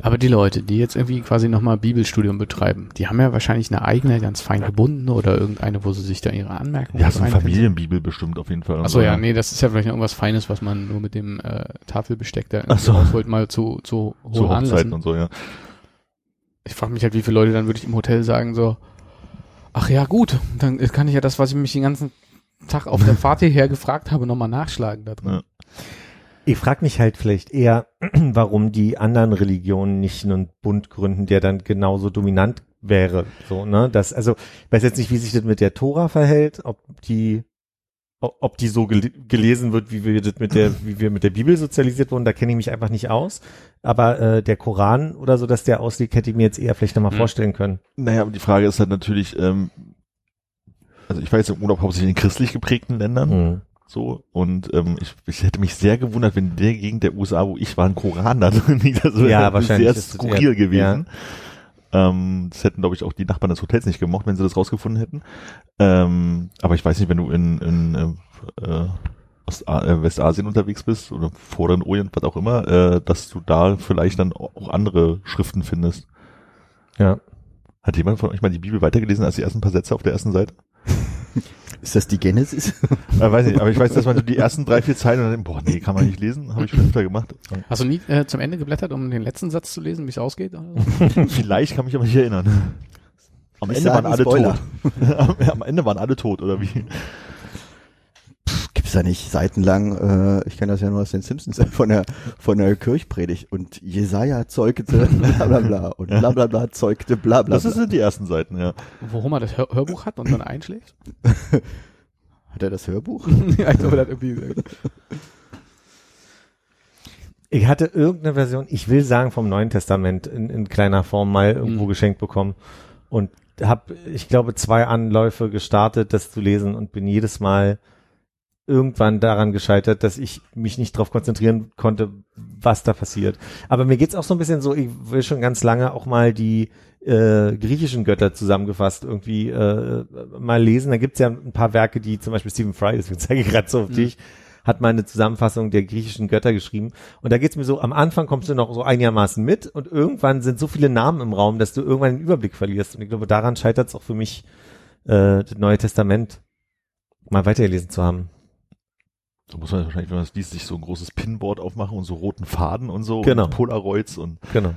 Aber die Leute, die jetzt irgendwie quasi nochmal Bibelstudium betreiben, die haben ja wahrscheinlich eine eigene, ganz fein gebundene oder irgendeine, wo sie sich da ihre Anmerkungen Ja, so eine. Familienbibel bestimmt auf jeden Fall. Achso, ja, nee, das ist ja vielleicht noch irgendwas Feines, was man nur mit dem äh, Tafelbesteck da so. rausholt, mal zu, zu hohen Zu Hochzeiten und so, ja. Ich frage mich halt, wie viele Leute dann wirklich im Hotel sagen so, ach ja, gut, dann kann ich ja das, was ich mich den ganzen Tag auf der Fahrt hierher gefragt habe, nochmal nachschlagen da drin. Ja. Ich frage mich halt vielleicht eher, warum die anderen Religionen nicht einen Bund gründen, der dann genauso dominant wäre. So, ne? Das, also, ich weiß jetzt nicht, wie sich das mit der Tora verhält, ob die, ob die so gel gelesen wird, wie wir das mit der, wie wir mit der Bibel sozialisiert wurden, da kenne ich mich einfach nicht aus. Aber äh, der Koran oder so, dass der aussieht, hätte ich mir jetzt eher vielleicht nochmal Hm. vorstellen können. Naja, aber die Frage ist halt natürlich, ähm, also ich jetzt im Urlaub hauptsächlich in christlich geprägten Ländern, Hm. So, und ähm, ich, ich hätte mich sehr gewundert, wenn der Gegend der USA, wo ich war, ein Koran da drin liegt. Das wäre Ja, wahrscheinlich sehr skurril eher- gewesen. Ähm, das hätten, glaube ich, auch die Nachbarn des Hotels nicht gemocht, wenn sie das rausgefunden hätten. Ähm, aber ich weiß nicht, wenn du in, in äh, äh, Ost äh, Westasien unterwegs bist oder Vorderen Orient, was auch immer, äh, dass du da vielleicht dann auch andere Schriften findest. Ja. Hat jemand von euch mal die Bibel weitergelesen als die ersten paar Sätze auf der ersten Seite? Ist das die Genesis? Äh, weiß nicht, aber ich weiß, dass man so die ersten drei, vier Zeilen und dann, denkt, boah, nee, kann man nicht lesen, habe ich schon öfter gemacht. Hast du nie äh, zum Ende geblättert, um den letzten Satz zu lesen, wie es ausgeht? Vielleicht kann mich aber nicht erinnern. Am Ich Ende waren alle Spoiler. tot. Am, am Ende waren alle tot, oder wie? Da nicht seitenlang, äh, ich kenne das ja nur aus den Simpsons, von der, von der Kirchpredigt und Jesaja zeugte bla bla bla und bla bla bla zeugte bla bla Das sind die ersten Seiten, ja. Worum er das Hör Hörbuch hat und dann einschläft? Hat er das Hörbuch? ja, ich glaube, er hat irgendwie, Ich hatte irgendeine Version, ich will sagen vom Neuen Testament in, in kleiner Form mal irgendwo Mhm. geschenkt bekommen und habe, ich glaube, zwei Anläufe gestartet, das zu lesen und bin jedes Mal irgendwann daran gescheitert, dass ich mich nicht darauf konzentrieren konnte, was da passiert. Aber mir geht's auch so ein bisschen so, ich will schon ganz lange auch mal die äh, griechischen Götter zusammengefasst irgendwie äh, mal lesen. Da gibt's ja ein paar Werke, die zum Beispiel Stephen Fry, deswegen zeige ich gerade so auf Mhm. dich, hat mal eine Zusammenfassung der griechischen Götter geschrieben. Und da geht's mir so, am Anfang kommst du noch so einigermaßen mit und irgendwann sind so viele Namen im Raum, dass du irgendwann den Überblick verlierst. Und ich glaube, daran scheitert es auch für mich, äh, das Neue Testament mal weitergelesen zu haben. So muss man wahrscheinlich, wenn man es liest, sich so ein großes Pinboard aufmachen und so roten Faden und so Genau. und Polaroids und Genau.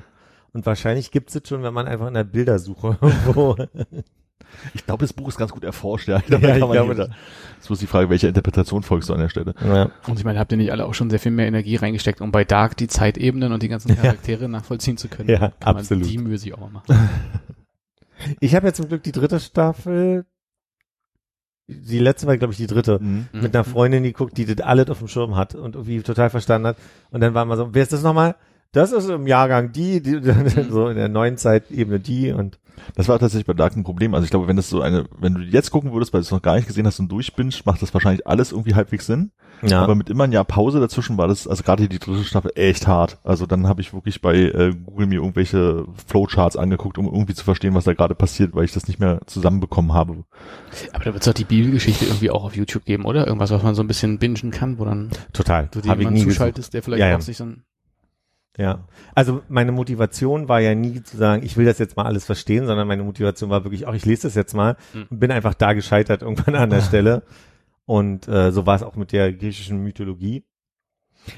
Und wahrscheinlich gibt's es schon, wenn man einfach in der Bildersuche irgendwo ich glaube, das Buch ist ganz gut erforscht, ja. Ja, Da kann ich man glaube, Das ist bloß die Frage, welche Interpretation folgst du an der Stelle? ja. Und ich meine, habt ihr nicht alle auch schon sehr viel mehr Energie reingesteckt, um bei Dark die Zeitebenen und die ganzen Charaktere nachvollziehen zu können? Ja, Kann absolut. Man die Mühe sich auch mal machen. Ich habe ja zum Glück die dritte Staffel. Die letzte war, glaube ich, die dritte. Mhm. Mit einer Freundin, die guckt, die das alles auf dem Schirm hat und irgendwie total verstanden hat. Und dann war mal so, wer ist das nochmal? Das ist im Jahrgang die, die so in der neuen Zeitebene die und Das war tatsächlich bei Dark ein Problem. Also ich glaube, wenn das so eine, wenn du jetzt gucken würdest, weil du es noch gar nicht gesehen hast und durchbingst, macht das wahrscheinlich alles irgendwie halbwegs Sinn. ja. Aber mit immer ein Jahr Pause dazwischen war das, also gerade die dritte Staffel echt hart. Also dann habe ich wirklich bei äh, Google mir irgendwelche Flowcharts angeguckt, um irgendwie zu verstehen, was da gerade passiert, weil ich das nicht mehr zusammenbekommen habe. Aber da wird es doch die Bibelgeschichte irgendwie auch auf YouTube geben, oder? Irgendwas, was man so ein bisschen bingen kann, wo dann total. du ich jemanden zuschaltest, der vielleicht Ja, ja. auch sich so ein Ja. Also meine Motivation war ja nie zu sagen, ich will das jetzt mal alles verstehen, sondern meine Motivation war wirklich, auch ich lese das jetzt mal Hm. und bin einfach da gescheitert irgendwann an der Stelle. Und äh, so war es auch mit der griechischen Mythologie.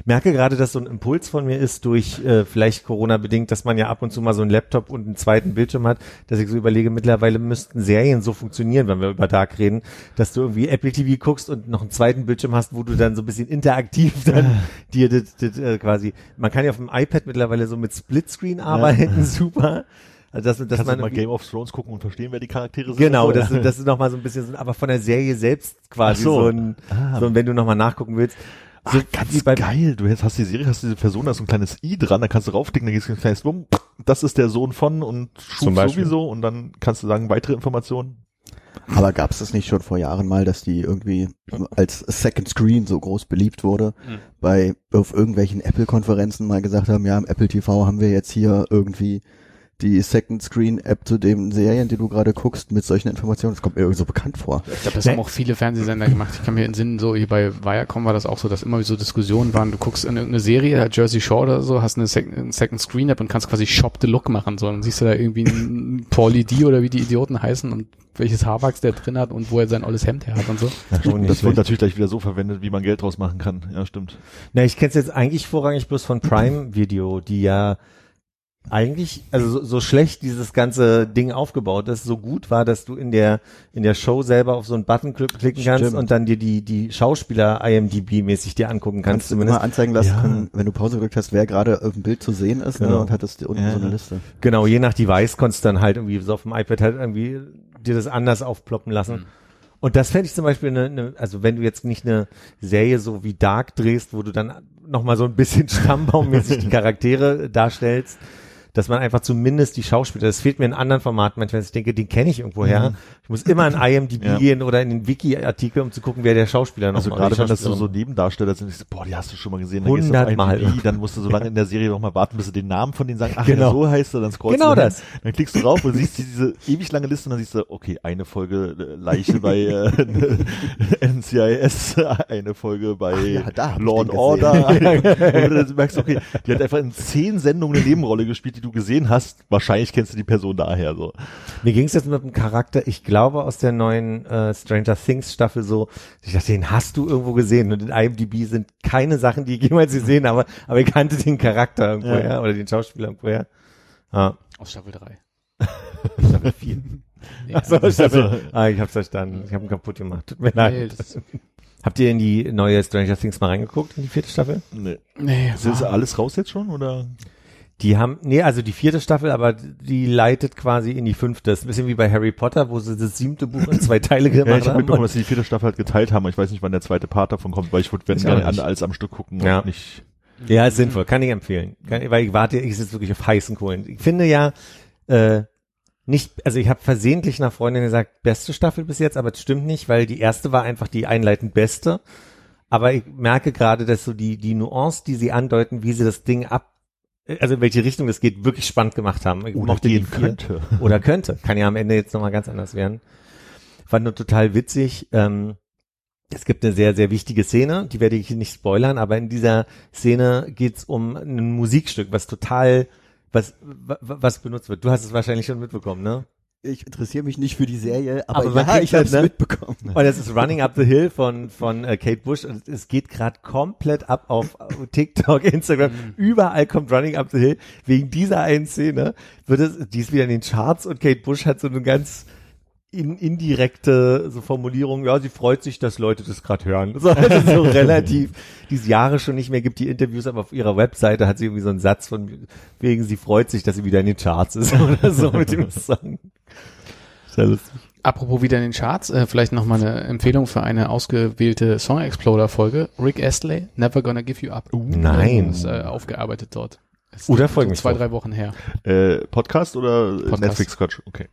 Merke gerade, dass so ein Impuls von mir ist durch äh, vielleicht Corona bedingt, dass man ja ab und zu mal so einen Laptop und einen zweiten Bildschirm hat, dass ich so überlege, mittlerweile müssten Serien so funktionieren, wenn wir über Dark reden, dass du irgendwie Apple TV guckst und noch einen zweiten Bildschirm hast, wo du dann so ein bisschen interaktiv dann dir das, das äh, quasi, man kann ja auf dem iPad mittlerweile so mit Splitscreen arbeiten, super. Also dass, dass Kannst man mal Game of Thrones gucken und verstehen, wer die Charaktere sind? Genau, das, das ist noch mal so ein bisschen, so, aber von der Serie selbst quasi Ach so. so. ein, Ah. so ein, wenn du noch mal nachgucken willst. Ach, So ganz bei- geil. Du hast, die Serie, hast diese Person, da ist so ein kleines I dran, da kannst du raufklicken, dann gehst du ein kleines Bumm, das ist der Sohn von und Beispiel. sowieso und dann kannst du sagen, weitere Informationen. Aber gab es das nicht schon vor Jahren mal, dass die irgendwie als Second Screen so groß beliebt wurde, Mhm. bei auf irgendwelchen Apple-Konferenzen mal gesagt haben, ja, im Apple TV haben wir jetzt hier irgendwie die Second Screen App zu den Serien, die du gerade guckst, mit solchen Informationen. Das kommt mir irgendwie so bekannt vor. Ich glaube, das Nee. haben auch viele Fernsehsender gemacht. Ich kann mir in Sinn, so hier bei Viacom war das auch so, dass immer so Diskussionen waren. Du guckst in irgendeine Serie, Jersey Shore oder so, hast eine Sec eine Second Screen App und kannst quasi Shop the Look machen. So, dann siehst du da irgendwie einen Paulie D oder wie die Idioten heißen und welches Haarwachs der drin hat und wo er sein olles Hemd her hat und so. schon nicht Das wird schlecht. natürlich gleich wieder so verwendet, wie man Geld draus machen kann. Ja, stimmt. Na, ich kenne es jetzt eigentlich vorrangig bloß von Prime Video, die ja eigentlich, also so, so schlecht dieses ganze Ding aufgebaut ist, so gut war, dass du in der in der Show selber auf so einen Button kl- klicken kannst Stimmt. und dann dir die die Schauspieler IMDb-mäßig dir angucken kannst, Kannst du zumindest. immer anzeigen lassen, Ja. können, wenn du Pause gedrückt hast, wer gerade auf dem Bild zu sehen ist, ne, Genau. und hattest unten Ja. so eine Liste. Genau, je nach Device konntest du dann halt irgendwie so auf dem iPad halt irgendwie dir das anders aufploppen lassen. Mhm. Und das fände ich zum Beispiel eine, eine, also wenn du jetzt nicht eine Serie so wie Dark drehst, wo du dann nochmal so ein bisschen stammbaummäßig die Charaktere darstellst, dass man einfach zumindest die Schauspieler, das fehlt mir in anderen Formaten manchmal, ich denke, den kenne ich irgendwo her. Ich muss immer in IMDb Ja. gehen oder in den Wiki-Artikel, um zu gucken, wer der Schauspieler noch Also mal- gerade die wenn das so, so Nebendarsteller sind, ich so, boah, die hast du schon mal gesehen, dann gehst du auf. IMDb, dann musst du so lange in der Serie noch mal warten, bis du den Namen von denen sagen, ach, Genau. ja, so heißt er, dann scrollst Genau du hin, das. dann klickst du drauf und siehst diese ewig lange Liste und dann siehst du, okay, eine Folge äh, Leiche bei äh, NCIS, eine Folge bei ja, hab ich Law and Order, und du merkst, okay, die hat einfach in zehn Sendungen eine Nebenrolle gespielt, die du gesehen hast, wahrscheinlich kennst du die Person daher, so. Mir ging es jetzt mit dem Charakter, ich glaube aus der neuen äh, Stranger Things Staffel so, ich dachte, den hast du irgendwo gesehen und in IMDb sind keine Sachen, die ich jemals gesehen habe, aber ich kannte den Charakter irgendwo Ja. her oder den Schauspieler irgendwo her. Ja. Aus Staffel 3. Staffel 4. Nee, Ach so, also- Staffel. Ah, ich hab's verstanden. Ich habe ihn kaputt gemacht. Tut mir leid. nee, Habt ihr in die neue Stranger Things mal reingeguckt, in die vierte Staffel? Nee. nee, Ist das alles raus jetzt schon, oder? Die haben, nee, also die vierte Staffel, aber die leitet quasi in die fünfte. Das ist ein bisschen wie bei Harry Potter, wo sie das siebte Buch in zwei Teile Ja, gemacht ich habe haben. mitbekommen, dass sie die vierte Staffel halt geteilt haben. Ich weiß nicht, wann der zweite Part davon kommt, weil ich würde wenn gerne an, alles am Stück gucken Ja. und nicht Ja, ist sinnvoll, kann ich empfehlen. Kann, weil ich warte, ich sitze wirklich auf heißen Kohlen. Ich finde ja, äh, nicht, also ich habe versehentlich nach Freundin gesagt, beste Staffel bis jetzt, aber das stimmt nicht, weil die erste war einfach die einleitend beste. Aber ich merke gerade, dass so die, die Nuance, die sie andeuten, wie sie das Ding ab, also in welche Richtung das geht, wirklich spannend gemacht haben. Ich Oder gehen könnte. Oder könnte. Kann ja am Ende jetzt nochmal ganz anders werden. Fand nur total witzig. Ähm, es gibt eine sehr, sehr wichtige Szene, die werde ich nicht spoilern, aber in dieser Szene geht's um ein Musikstück, was total, was, wa- wa- was benutzt wird. Du hast es wahrscheinlich schon mitbekommen, ne? Ich interessiere mich nicht für die Serie, aber, Aber ja, ich habe es ne? mitbekommen. Und das ist Running Up the Hill von, von äh, Kate Bush und es geht gerade komplett ab auf TikTok, Instagram. Überall kommt Running Up the Hill. Wegen dieser einen Szene wird es, die ist wieder in den Charts und Kate Bush hat so eine ganz in, indirekte so Formulierung, ja, sie freut sich, dass Leute das gerade hören. So, also so relativ, die es Jahre schon nicht mehr gibt, die Interviews, aber auf ihrer Webseite hat sie irgendwie so einen Satz von wegen, sie freut sich, dass sie wieder in den Charts ist oder so mit dem Song. Sehr lustig. Apropos wieder in den Charts, äh, vielleicht nochmal eine Empfehlung für eine ausgewählte Song Exploder Folge. Rick Astley, Never Gonna Give You Up. Nein. Ist äh, aufgearbeitet dort. Ist Oder so folgt mich zwei, drauf. drei Wochen her. Äh, Podcast oder Podcast. Netflix Quatsch? Okay.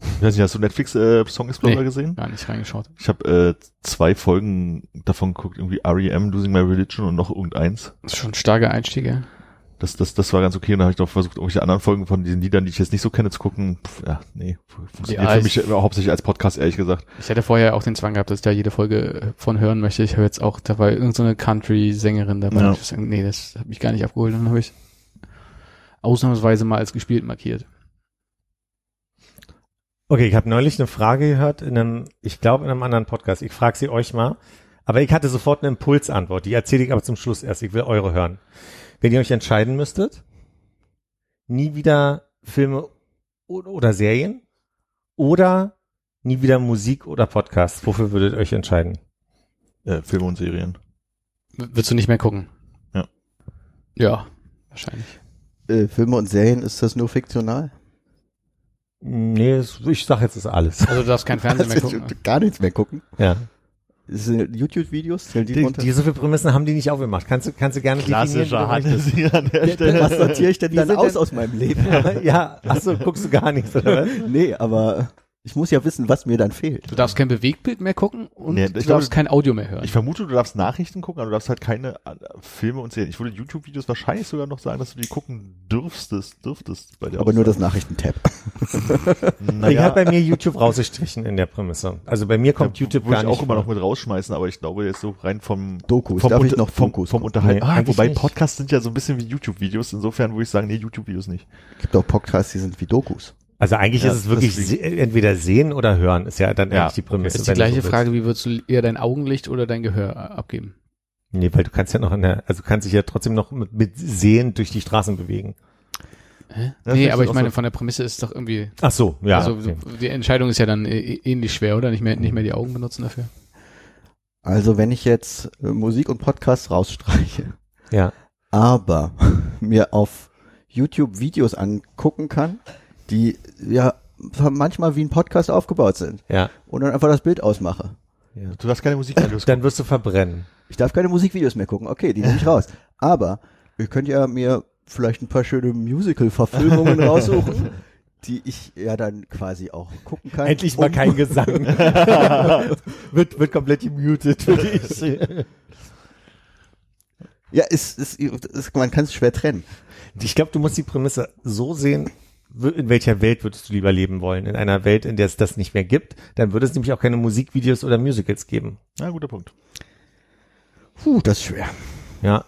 Ich weiß nicht, hast du Netflix äh, Song Explorer Nee. gesehen? Gar nicht reingeschaut. Ich habe äh, zwei Folgen davon geguckt, irgendwie R.E.M. Losing My Religion und noch irgendeins. Das ist schon starke Einstiege. Das, das, das war ganz okay. Und dann habe ich noch versucht, irgendwelche anderen Folgen von diesen Liedern, die ich jetzt nicht so kenne, zu gucken. Pff, ja, nee, funktioniert Ja, für ich- mich äh, hauptsächlich als Podcast, ehrlich gesagt. Ich hätte vorher auch den Zwang gehabt, dass ich da jede Folge äh, von hören möchte. Ich habe jetzt auch dabei irgendeine so Country-Sängerin dabei. Ja. Ich nee, das hat mich gar nicht abgeholt. Dann habe ich ausnahmsweise mal als gespielt markiert. Okay, ich habe neulich eine Frage gehört in einem, ich glaube in einem anderen Podcast. Ich frage sie euch mal. Aber ich hatte sofort eine Impulsantwort. Die erzähle ich aber zum Schluss erst. Ich will eure hören. Wenn ihr euch entscheiden müsstet, nie wieder Filme oder Serien oder nie wieder Musik oder Podcast, wofür würdet ihr euch entscheiden? Äh, Filme und Serien. W- Willst du nicht mehr gucken? Ja. Ja, wahrscheinlich. Äh, Filme und Serien, ist das nur fiktional? Nee, ich sag jetzt das alles. Also du darfst kein Fernsehen mehr Also, gucken. Gar nichts mehr gucken. Ja. Das sind YouTube-Videos, zählen die, Die, drunter? die so viele Prämissen haben die nicht aufgemacht. Kannst du, kannst du gerne du möchtest? hier an der Stelle. Was sortiere ich denn Die dann aus denn- aus meinem Leben? ja, ach so, guckst du gar nichts, oder was? nee, aber ich muss ja wissen, was mir dann fehlt. Du darfst kein Bewegtbild mehr gucken und Nee, du ich darfst glaube- kein Audio mehr hören. Ich vermute, du darfst Nachrichten gucken, aber du darfst halt keine äh, Filme und Serien. Ich würde YouTube-Videos wahrscheinlich sogar noch sagen, dass du die gucken dürftest, dürftest bei der Aber nur das. Nachrichtentab. Ich Naja, habe bei mir YouTube rausgestrichen in der Prämisse. Also bei mir kommt YouTube würde gar ich nicht auch immer noch mit rausschmeißen, aber ich glaube jetzt so rein vom Dokus. vom, Darf ich Unter- noch vom, vom? Unterhalten. Nee, ah, wobei nicht. Podcasts sind ja so ein bisschen wie YouTube-Videos. Insofern würde ich sagen, nee, YouTube-Videos nicht. gibt auch Podcasts, die sind wie Dokus. Also eigentlich Ja, ist es wirklich se entweder sehen oder hören, ist ja dann Ja, eigentlich die Prämisse. ist die gleiche so. Frage, wie würdest du eher dein Augenlicht oder dein Gehör äh, abgeben? Nee, weil du kannst ja noch in der, also du kannst dich ja trotzdem noch mit, mit Sehen durch die Straßen bewegen. Hä? Nee, aber ich meine, so- von der Prämisse ist es doch irgendwie, Ach so, ja. also okay. die Entscheidung ist ja dann äh, ähnlich schwer, oder? Nicht mehr, nicht mehr die Augen benutzen dafür. Also wenn ich jetzt äh, Musik und Podcast rausstreiche, ja. aber mir auf YouTube Videos angucken kann, die ja manchmal wie ein Podcast aufgebaut sind Ja. und dann einfach das Bild ausmache. Du darfst keine Musikvideos Dann wirst du verbrennen. Ich darf keine Musikvideos mehr gucken. Okay, die nehme ich raus. Aber ihr könnt ja mir vielleicht ein paar schöne Musical-Verfilmungen raussuchen, die ich ja dann quasi auch gucken kann. Endlich mal um- kein Gesang. wird, wird komplett gemutet für dich. Ja, ist, ist, ist, man kann es schwer trennen. Ich glaube, du musst die Prämisse so sehen, in welcher Welt würdest du lieber leben wollen? In einer Welt, in der es das nicht mehr gibt, dann würde es nämlich auch keine Musikvideos oder Musicals geben. Ja, guter Punkt. Puh, das ist schwer. Ja.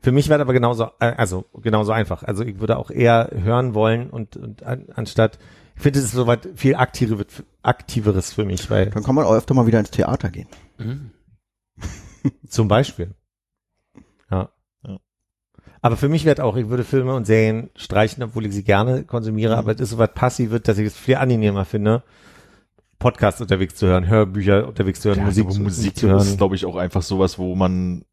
Für mich wäre aber genauso, äh, also genauso einfach. Also ich würde auch eher hören wollen und, und an, anstatt, ich finde es ist soweit viel aktiveres, aktiveres für mich, weil Dann kann man auch öfter mal wieder ins Theater gehen. zum Beispiel. Ja. Aber für mich wäre auch, ich würde Filme und Serien streichen, obwohl ich sie gerne konsumiere, aber es ist so was Passives, dass ich es viel angenehmer finde, Podcasts unterwegs zu hören, Hörbücher unterwegs zu hören, Ja, Musik, aber zu, Musik zu hören. ist, glaube ich, auch einfach sowas, wo man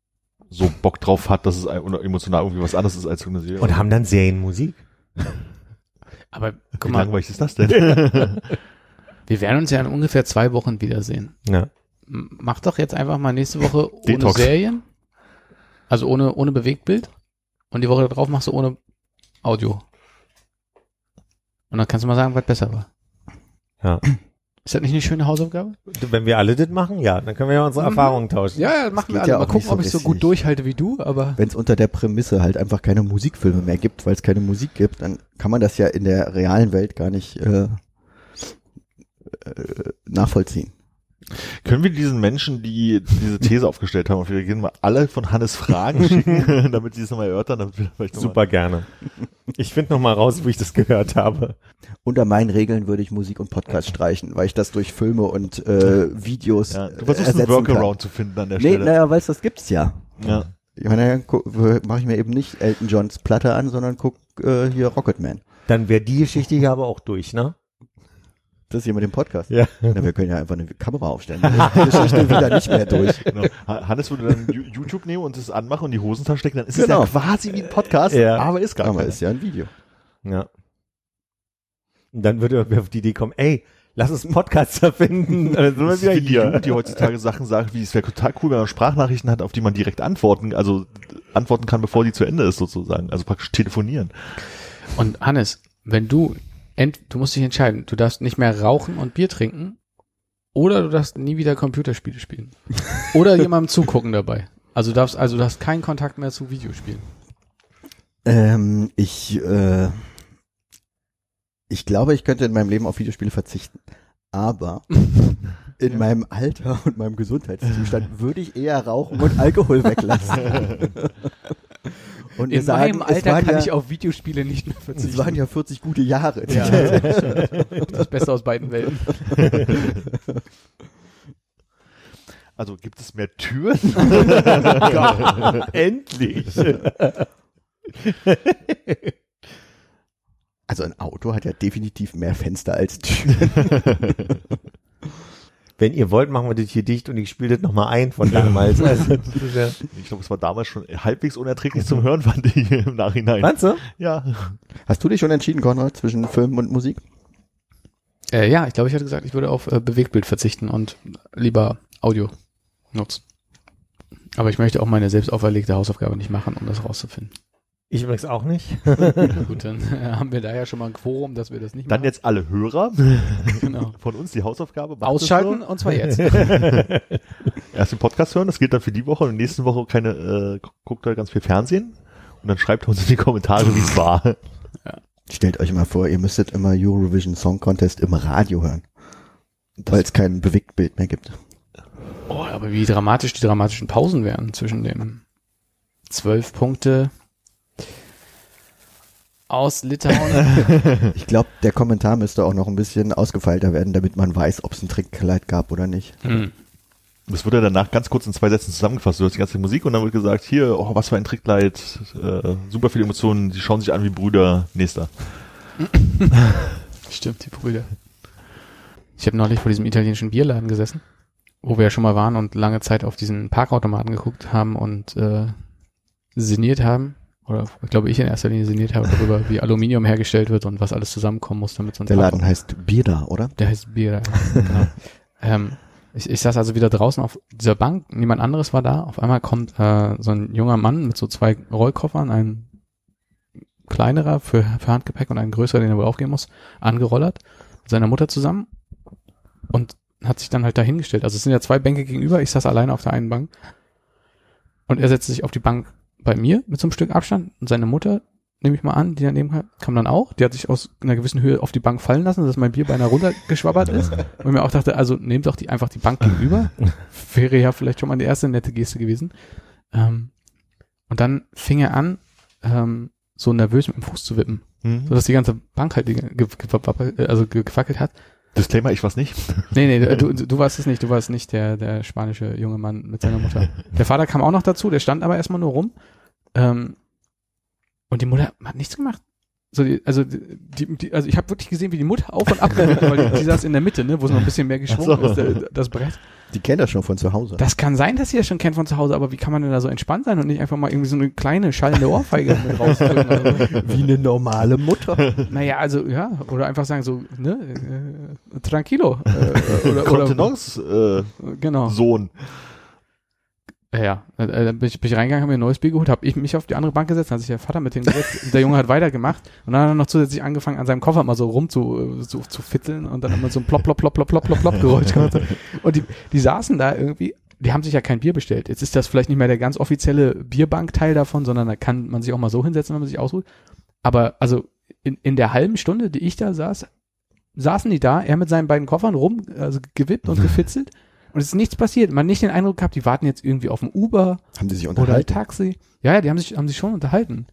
so Bock drauf hat, dass es emotional irgendwie was anderes ist als eine Serie. und haben dann Serienmusik. Aber Wie guck mal, langweilig ist das denn? wir werden uns ja in ungefähr zwei Wochen wiedersehen. Ja. Mach doch jetzt einfach mal nächste Woche ohne Detox. Serien. Also ohne, ohne Bewegtbild. Und die Woche darauf machst du ohne Audio. Und dann kannst du mal sagen, was besser war. Ja. Ist das nicht eine schöne Hausaufgabe? Wenn wir alle das machen, ja, dann können wir ja unsere Mhm. Erfahrungen tauschen. Ja, ja, machen wir alle. ja mal gucken, so ob ich so gut durchhalte wie du, aber Wenn es unter der Prämisse halt einfach keine Musikfilme mehr gibt, weil es keine Musik gibt, dann kann man das ja in der realen Welt gar nicht äh, äh, nachvollziehen. Können wir diesen Menschen, die diese These aufgestellt haben, auf ihre Gehen mal alle von Hannes Fragen schicken, damit sie es nochmal erörtern, damit wir vielleicht noch mal- Super gerne. Ich finde noch mal raus, wo ich das gehört habe. Unter meinen Regeln würde ich Musik und Podcast streichen, weil ich das durch Filme und äh, Videos Ja, äh, du versuchst einen ersetzen kann. Workaround zu finden an der Nee, Stelle. naja, weil das gibt's ja. Ja. Ich meine, mache ich mir eben nicht Elton Johns Platte an, sondern guck äh, hier Rocketman. Dann wäre die Geschichte hier aber auch durch, ne? Das ist hier mit dem Podcast. Ja. Na, wir können ja einfach eine Kamera aufstellen. Die Geschichte wieder nicht mehr durch. Genau. Ha- Hannes würde dann YouTube nehmen und das anmachen und die Hosentasche stecken, dann ist Genau. es ja quasi wie ein Podcast, Ja. aber ist gar Aber keiner. ist ja ein Video. Ja. Und dann würde irgendwer auf die Idee kommen, ey, lass uns einen Podcast erfinden. Dann sind wir Das ist wieder wie die. Jugend, die heutzutage Sachen sagt, wie es wäre total cool, wenn man Sprachnachrichten hat, auf die man direkt antworten, also antworten kann, bevor die zu Ende ist sozusagen. Also praktisch telefonieren. Und Hannes, wenn du, ent, du musst dich entscheiden, du darfst nicht mehr rauchen und Bier trinken oder du darfst nie wieder Computerspiele spielen. Oder jemandem zugucken dabei. Also du darfst, also du hast keinen Kontakt mehr zu Videospielen. Ähm, ich, äh, ich glaube, ich könnte in meinem Leben auf Videospiele verzichten. Aber in meinem Alter und meinem Gesundheitszustand würde ich eher Rauchen und Alkohol weglassen. und In sagen, meinem es Alter kann ja, ich auf Videospiele nicht mehr es verzichten. waren ja 40 gute Jahre. ja, das Beste aus beiden Welten. Also gibt es mehr Türen? Endlich. Also ein Auto hat ja definitiv mehr Fenster als Türen. Wenn ihr wollt, machen wir das hier dicht und ich spiele das nochmal ein von damals. Also, Ich glaube, es war damals schon halbwegs unerträglich zum Hören, fand ich im Nachhinein. meinst du? Ja. Hast du dich schon entschieden, Konrad, zwischen Film und Musik? Äh, ja, ich glaube, ich hatte gesagt, ich würde auf äh, Bewegtbild verzichten und lieber Audio nutzen. Aber ich möchte auch meine selbst auferlegte Hausaufgabe nicht machen, um das rauszufinden. Ich übrigens auch nicht. Gut, dann äh, haben wir da ja schon mal ein Quorum, dass wir das nicht Dann machen. jetzt alle Hörer genau. von uns die Hausaufgabe. Ausschalten und zwar jetzt. Erst den Podcast hören, das gilt dann für die Woche und nächste Woche keine, äh, gu- guckt ihr ganz viel Fernsehen und dann schreibt uns in die Kommentare, wie es war. Stellt euch mal vor, ihr müsstet immer Eurovision Song Contest im Radio hören. Weil es kein Bewegtbild mehr gibt. Oh, aber wie dramatisch die dramatischen Pausen wären zwischen den zwölf Punkte aus Litauen. Ich glaube, der Kommentar müsste auch noch ein bisschen ausgefeilter werden, damit man weiß, ob es ein Trickkleid gab oder nicht. hm. Das wird ja danach ganz kurz in zwei Sätzen zusammengefasst. Du hörst die ganze Musik und dann wird gesagt, hier, oh, was für ein Tricklight, äh, super viele Emotionen, die schauen sich an wie Brüder, nächster. Stimmt, die Brüder. Ich habe neulich vor diesem italienischen Bierladen gesessen, wo wir ja schon mal waren und lange Zeit auf diesen Parkautomaten geguckt haben und äh, sinniert haben. Oder glaube, ich in erster Linie sinniert habe darüber, wie Aluminium hergestellt wird und was alles zusammenkommen muss, damit so ein Der Laden Parkautomat- heißt Bierda, oder? Der heißt Bier. ja, genau. ähm, ich, ich saß also wieder draußen auf dieser Bank, niemand anderes war da. Auf einmal kommt äh, so ein junger Mann mit so zwei Rollkoffern, ein kleinerer für, für Handgepäck und ein größerer, den er wohl aufgeben muss, angerollert, mit seiner Mutter zusammen und hat sich dann halt dahingestellt. Also es sind ja zwei Bänke gegenüber, ich saß alleine auf der einen Bank und er setzte sich auf die Bank bei mir mit so einem Stück Abstand und seine Mutter, nehme ich mal an, die daneben kam, kam dann auch. Die hat sich aus einer gewissen Höhe auf die Bank fallen lassen, dass mein Bier beinahe runtergeschwabbert ist. Und mir auch dachte, also nehmt doch die, einfach die Bank gegenüber. Wäre ja vielleicht schon mal die erste nette Geste gewesen. Ähm, und dann fing er an, ähm, so nervös mit dem Fuß zu wippen, Hm? sodass die ganze Bank halt ge ge ge also ge gefackelt hat. Disclaimer, ich weiß nicht. Nee, nee, du, du warst es nicht, du warst nicht der, der spanische junge Mann mit seiner Mutter. Der Vater kam auch noch dazu, der stand aber erstmal nur rum. Ähm, und die Mutter hat nichts gemacht. So die, also die, die, also ich habe wirklich gesehen, wie die Mutter auf und ab, weil die, die saß in der Mitte, ne, wo es noch ein bisschen mehr geschwungen so. ist, der, das Brett. Die kennt das schon von zu Hause. Das kann sein, dass sie das schon kennt von zu Hause, aber wie kann man denn da so entspannt sein und nicht einfach mal irgendwie so eine kleine schallende Ohrfeige mit rausdrücken? Oder so? Wie eine normale Mutter. Naja, also ja, oder einfach sagen so, ne, äh, tranquilo. Äh, oder, oder, Kontenance, äh, genau. Sohn. Ja. Äh, Dann bin ich, bin ich reingegangen, habe mir ein neues Bier geholt, habe ich mich auf die andere Bank gesetzt, hat sich der Vater mit hingesetzt der Junge hat weitergemacht und dann hat er noch zusätzlich angefangen, an seinem Koffer mal so rum zu, zu, zu fitzeln und dann immer so ein plopp, plopp, plopp, plopp, plopp, plopp, plopp Geräusch gemacht. Und die, die saßen da irgendwie, die haben sich ja kein Bier bestellt. Jetzt ist das vielleicht nicht mehr der ganz offizielle Bierbankteil davon, sondern da kann man sich auch mal so hinsetzen, wenn man sich ausruht. Aber also in, in der halben Stunde, die ich da saß, saßen die da, er mit seinen beiden Koffern rum, also gewippt und gefitzelt. Und es ist nichts passiert. Man hat nicht den Eindruck gehabt, die warten jetzt irgendwie auf ein Uber Haben die sich oder ein unterhalten? Taxi. Ja, ja, die haben sich, haben sich schon unterhalten.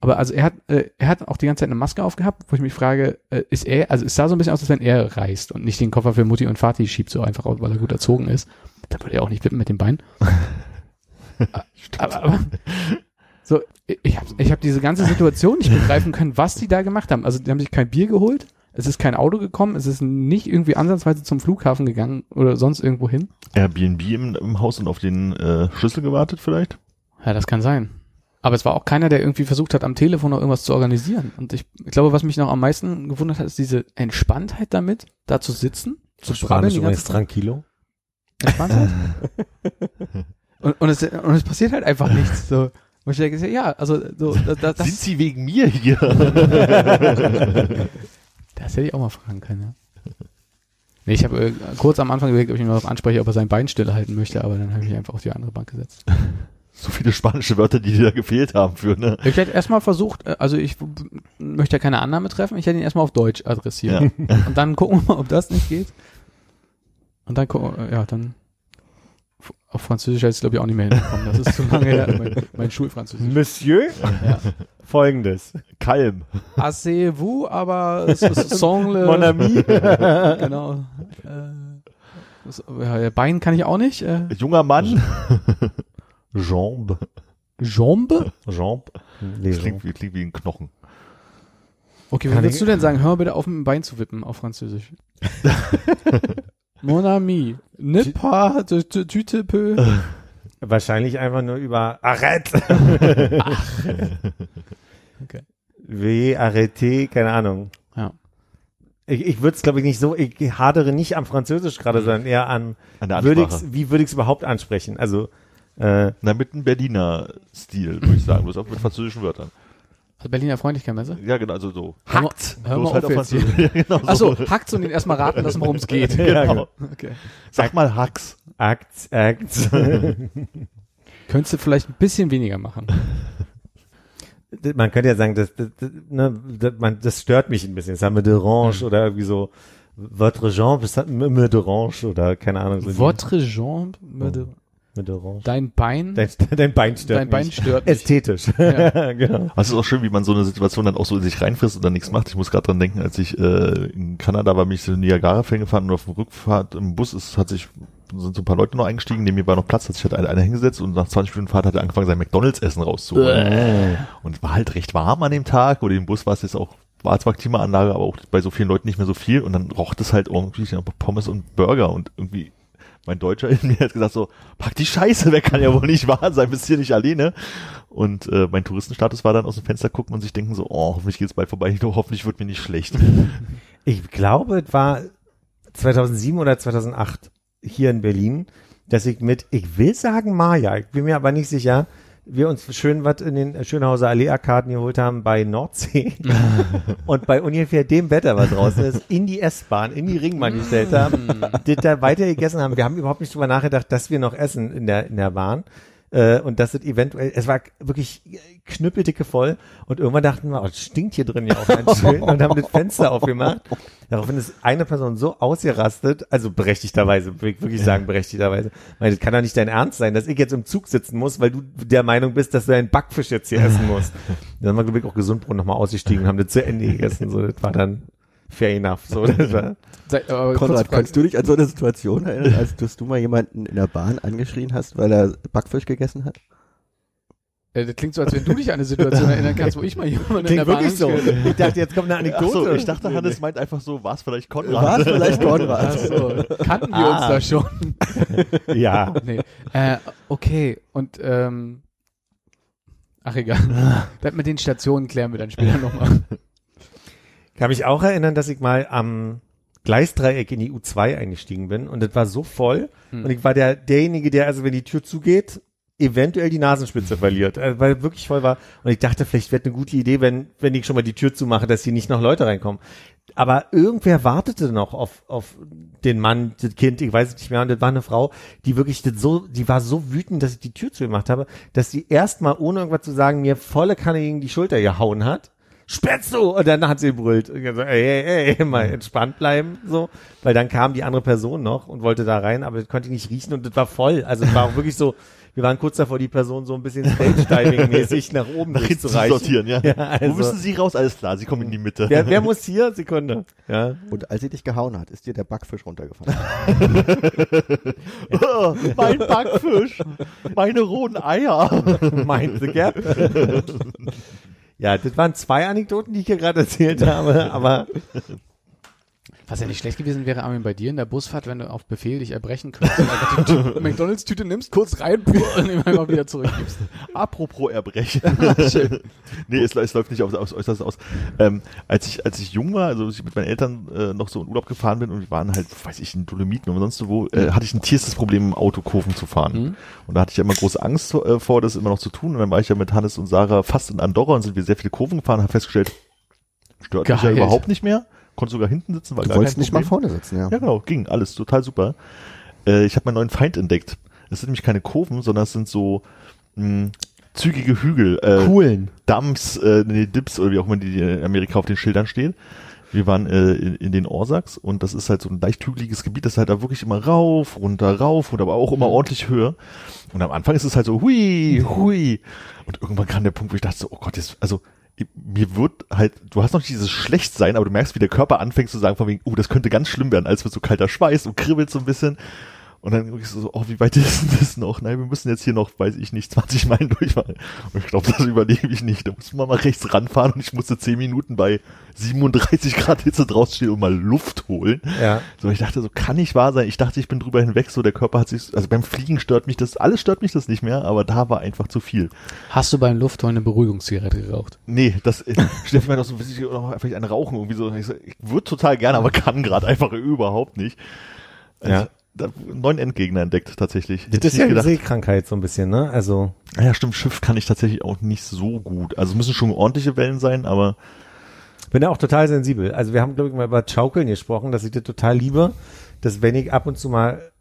Aber also er hat, äh, er hat auch die ganze Zeit eine Maske aufgehabt, wo ich mich frage, äh, ist er, also es sah so ein bisschen aus, als wenn er reist und nicht den Koffer für Mutti und Vati schiebt so einfach aus, weil er gut erzogen ist. Da würde er auch nicht wippen mit den Beinen. aber, aber so, ich habe ich hab diese ganze Situation nicht begreifen können, was die da gemacht haben. Also die haben sich kein Bier geholt, es ist kein Auto gekommen, es ist nicht irgendwie ansatzweise zum Flughafen gegangen oder sonst irgendwo hin. Airbnb im, im Haus und auf den äh, Schlüssel gewartet vielleicht? Ja, das kann sein. Aber es war auch keiner, der irgendwie versucht hat, am Telefon noch irgendwas zu organisieren. Und ich, ich glaube, was mich noch am meisten gewundert hat, ist diese Entspanntheit damit, da zu sitzen, zu Spanisch übrigens tranquilo. Entspanntheit. und, und, es, und es passiert halt einfach nichts. So. Und ich denke, ja, also so, das, das, Sind Sie wegen mir hier? Das hätte ich auch mal fragen können, ja. Nee, ich habe äh, kurz am Anfang überlegt, ob ich ihn noch anspreche, ob er sein Bein stillhalten möchte, aber dann habe ich mich einfach auf die andere Bank gesetzt. so viele spanische Wörter, die dir da gefehlt haben für, ne? Ich hätte erstmal versucht, äh, also ich möchte ja keine Annahme treffen, ich hätte ihn erstmal auf Deutsch adressiert. Und dann gucken wir mal, ob das nicht geht. Und dann gucken wir, ja, dann auf Französisch hätte ich glaube ich auch nicht mehr hinbekommen. Das ist zu lange her, mein, mein Schulfranzösisch. Monsieur, Ja. folgendes. Kalm. Asseyez-vous, aber es ist Songle. Mon ami. Genau. Äh, ja, Bein kann ich auch nicht. Äh, Junger Mann. Jambe. Jambe? Jambe. Das klingt, wie- klingt wie ein Knochen. Okay, würdest ich- du denn sagen? Hör mal bitte auf, mit dem Bein zu wippen auf Französisch. Mon ami, ne pas de de- du te peu. Wahrscheinlich einfach nur über Arrête. Okay. Veuillez arrêter, keine Ahnung. Ja. Ich, ich würde es, glaube ich, nicht so, ich hadere nicht am Französisch gerade, sondern eher an, An der Ansprache. ich's, wie würde ich es überhaupt ansprechen? Also, äh, Na, mit einem Berliner Stil, würde ich sagen. Bloß auch mit französischen Wörtern. Also Berliner Freundlichkeit, meinst du? Ja, genau, also so. Hör mal- Hackt. hör mal halt auf. Französisch. Ja, genau so. Achso, hackt's und ihn erstmal raten lassen, worum es geht. genau. Okay. Sag mal Hacks. Acts, Acts. Könntest du vielleicht ein bisschen weniger machen. man könnte ja sagen, das, das, das, ne, das, man, das stört mich ein bisschen. Ça me dérange oder irgendwie so, votre jambe, ça me, dérange oder keine Ahnung. So Votre jambe, me de- me dérange. dein Bein, Dein, dein Bein stört dein Bein mich. stört mich. Ästhetisch. Ja. genau. Aber es ist auch schön, wie man so eine Situation dann auch so in sich reinfrisst und dann nichts macht. Ich muss gerade dran denken, als ich äh, in Kanada war, bin ich zu Niagara-Fällen gefahren und auf dem Rückfahrt im Bus ist, hat sich sind so ein paar Leute noch eingestiegen, neben mir war noch Platz, hat sich halt einer, hingesetzt und nach 20 Minuten Fahrt hat er angefangen, sein McDonalds-Essen rauszuholen. Und es war halt recht warm an dem Tag, oder im Bus war es jetzt auch, war zwar Klimaanlage, aber auch bei so vielen Leuten nicht mehr so viel und dann roch es halt irgendwie nach Pommes und Burger und irgendwie mein Deutscher in mir hat gesagt so, pack die Scheiße weg, kann ja wohl nicht wahr sein, bist hier nicht alleine. Und äh, mein Touristenstatus war dann aus dem Fenster gucken und sich denken so, oh, hoffentlich geht's bald vorbei, hoffentlich wird mir nicht schlecht. Ich glaube, es war 2007 oder 2008 hier in Berlin, dass ich mit, ich will sagen Maya, ich bin mir aber nicht sicher, wir uns schön was in den Schönhauser Allee-Arkaden geholt haben bei Nordsee und bei ungefähr dem Wetter, was draußen ist, in die S-Bahn, in die Ringbahn gestellt haben, das da weiter gegessen haben. Wir haben überhaupt nicht drüber nachgedacht, dass wir noch essen in der, in der Bahn. Äh, und dass es eventuell, es war wirklich knüppeldicke voll und irgendwann dachten wir, oh, es stinkt hier drin ja auch ganz schön und haben das Fenster aufgemacht. Daraufhin ist eine Person so ausgerastet, also berechtigterweise, wirklich sagen berechtigterweise, weil das kann doch nicht dein Ernst sein, dass ich jetzt im Zug sitzen muss, weil du der Meinung bist, dass du einen Backfisch jetzt hier essen musst. Dann haben wir, glaube ich, auch Gesundbrunnen nochmal ausgestiegen und haben das zu Ende gegessen, so, das war dann fair enough, so, das war, kurze Konrad, kannst du dich an so eine Situation erinnern, als dass du mal jemanden in der Bahn angeschrien hast, weil er Backfisch gegessen hat? Das klingt so, als wenn du dich an eine Situation erinnern kannst, wo ich mal jemanden in der klingt Bahn wirklich so. Ich dachte, jetzt kommt eine Ach Anekdote. so, ich dachte, Hannes meint einfach so, war es vielleicht Konrad? War es vielleicht Ach Konrad? so, kannten wir Ah. uns da schon? Ja. Nee. Äh, okay, und ähm, ach egal. Das mit den Stationen klären wir dann später nochmal. Kann mich auch erinnern, dass ich mal am Gleisdreieck in die U2 eingestiegen bin und das war so voll und ich war der derjenige, der also wenn die Tür zugeht, eventuell die Nasenspitze verliert, äh, weil wirklich voll war. Und ich dachte, vielleicht wäre eine gute Idee, wenn wenn ich schon mal die Tür zumache, dass hier nicht noch Leute reinkommen. Aber irgendwer wartete noch auf auf den Mann, das Kind, ich weiß es nicht mehr und das war eine Frau, die wirklich das so, die war so wütend, dass ich die Tür zugemacht habe, dass sie erstmal ohne irgendwas zu sagen mir volle Kanne gegen die Schulter gehauen hat spinnst du? Und dann hat sie gebrüllt. Und so, ey, ey, ey, mal entspannt bleiben, so. Weil dann kam die andere Person noch und wollte da rein, aber das konnte ich nicht riechen und das war voll. Also es war auch wirklich so, wir waren kurz davor, die Person so ein bisschen Stage-Diving-mäßig nach oben Nach zu sortieren, ja. Ja, Wo also, müssen Sie raus? Alles klar, Sie kommen in die Mitte. wer, wer muss hier? Sekunde. Ja. Und als sie dich gehauen hat, ist dir der Backfisch runtergefallen. Oh, mein Backfisch, meine roten Eier. Mind the gap. Ja, das waren zwei Anekdoten, die ich hier gerade erzählt habe, aber Was ja nicht schlecht gewesen wäre, Armin, bei dir in der Busfahrt, wenn du auf Befehl dich erbrechen könntest und einfach die Tü- McDonalds-Tüte nimmst, kurz rein und ihm einfach wieder zurückgibst. Apropos Erbrechen. nee, es, es läuft nicht aufs, aufs Äußerste aus. Ähm, als ich, als ich jung war, also als ich mit meinen Eltern äh, noch so in Urlaub gefahren bin und wir waren halt, weiß ich, in Dolomiten oder sonst wo, äh, hatte ich ein tierstes Problem, im Auto Kurven zu fahren. Mhm. Und da hatte ich ja immer große Angst äh, vor, das immer noch zu tun. Und dann war ich ja mit Hannes und Sarah fast in Andorra und sind wir sehr viele Kurven gefahren und habe festgestellt, stört mich ja Geil. überhaupt nicht mehr. Konnte sogar hinten sitzen, war Du wolltest nicht mal vorne sitzen, ja. Ja, genau, ging alles total super. Äh, ich habe meinen neuen Feind entdeckt. Es sind nämlich keine Kurven, sondern es sind so mh, zügige Hügel. Äh, coolen. Dumps, äh, nee, Dips oder wie auch immer die in Amerika auf den Schildern steht. Wir waren äh, in, in den Orsaks und das ist halt so ein leicht hügeliges Gebiet, das ist halt da wirklich immer rauf, runter, rauf und aber auch immer ordentlich Höhe. Und am Anfang ist es halt so hui, hui. Und irgendwann kam der Punkt, wo ich dachte so, oh Gott, jetzt, also mir wird halt, du hast noch dieses Schlechtsein, aber du merkst, wie der Körper anfängt zu sagen, von wegen, oh, das könnte ganz schlimm werden, als wird so kalter Schweiß und kribbelt so ein bisschen. Und dann wirklich so, oh, wie weit ist denn das noch? Nein, wir müssen jetzt hier noch, weiß ich nicht, 20 Meilen durchfahren. Und ich glaube, das überlebe ich nicht. Da muss man mal rechts ranfahren und ich musste 10 Minuten bei 37 Grad Hitze draußen stehen und mal Luft holen. Ja. So, ich dachte, so kann nicht wahr sein. Ich dachte, ich bin drüber hinweg, so der Körper hat sich, also beim Fliegen stört mich das, alles stört mich das nicht mehr, aber da war einfach zu viel. Hast du beim Luftholen eine Beruhigungszigarette geraucht? Nee, das, äh, Steffen meinte auch so, will ich noch vielleicht einen rauchen, irgendwie so. Ich, so, ich würde total gerne, aber kann gerade einfach überhaupt nicht. Also, Ja. Neuen Endgegner entdeckt, tatsächlich. Das Hätte ist ja eine. Seekrankheit so ein bisschen, ne? Also, Ja, stimmt, Schiff kann ich tatsächlich auch nicht so gut. Also müssen schon ordentliche Wellen sein, aber bin da auch total sensibel. Also wir haben, glaube ich, mal über Schaukeln gesprochen, dass ich das total liebe, dass wenn ich ab und zu mal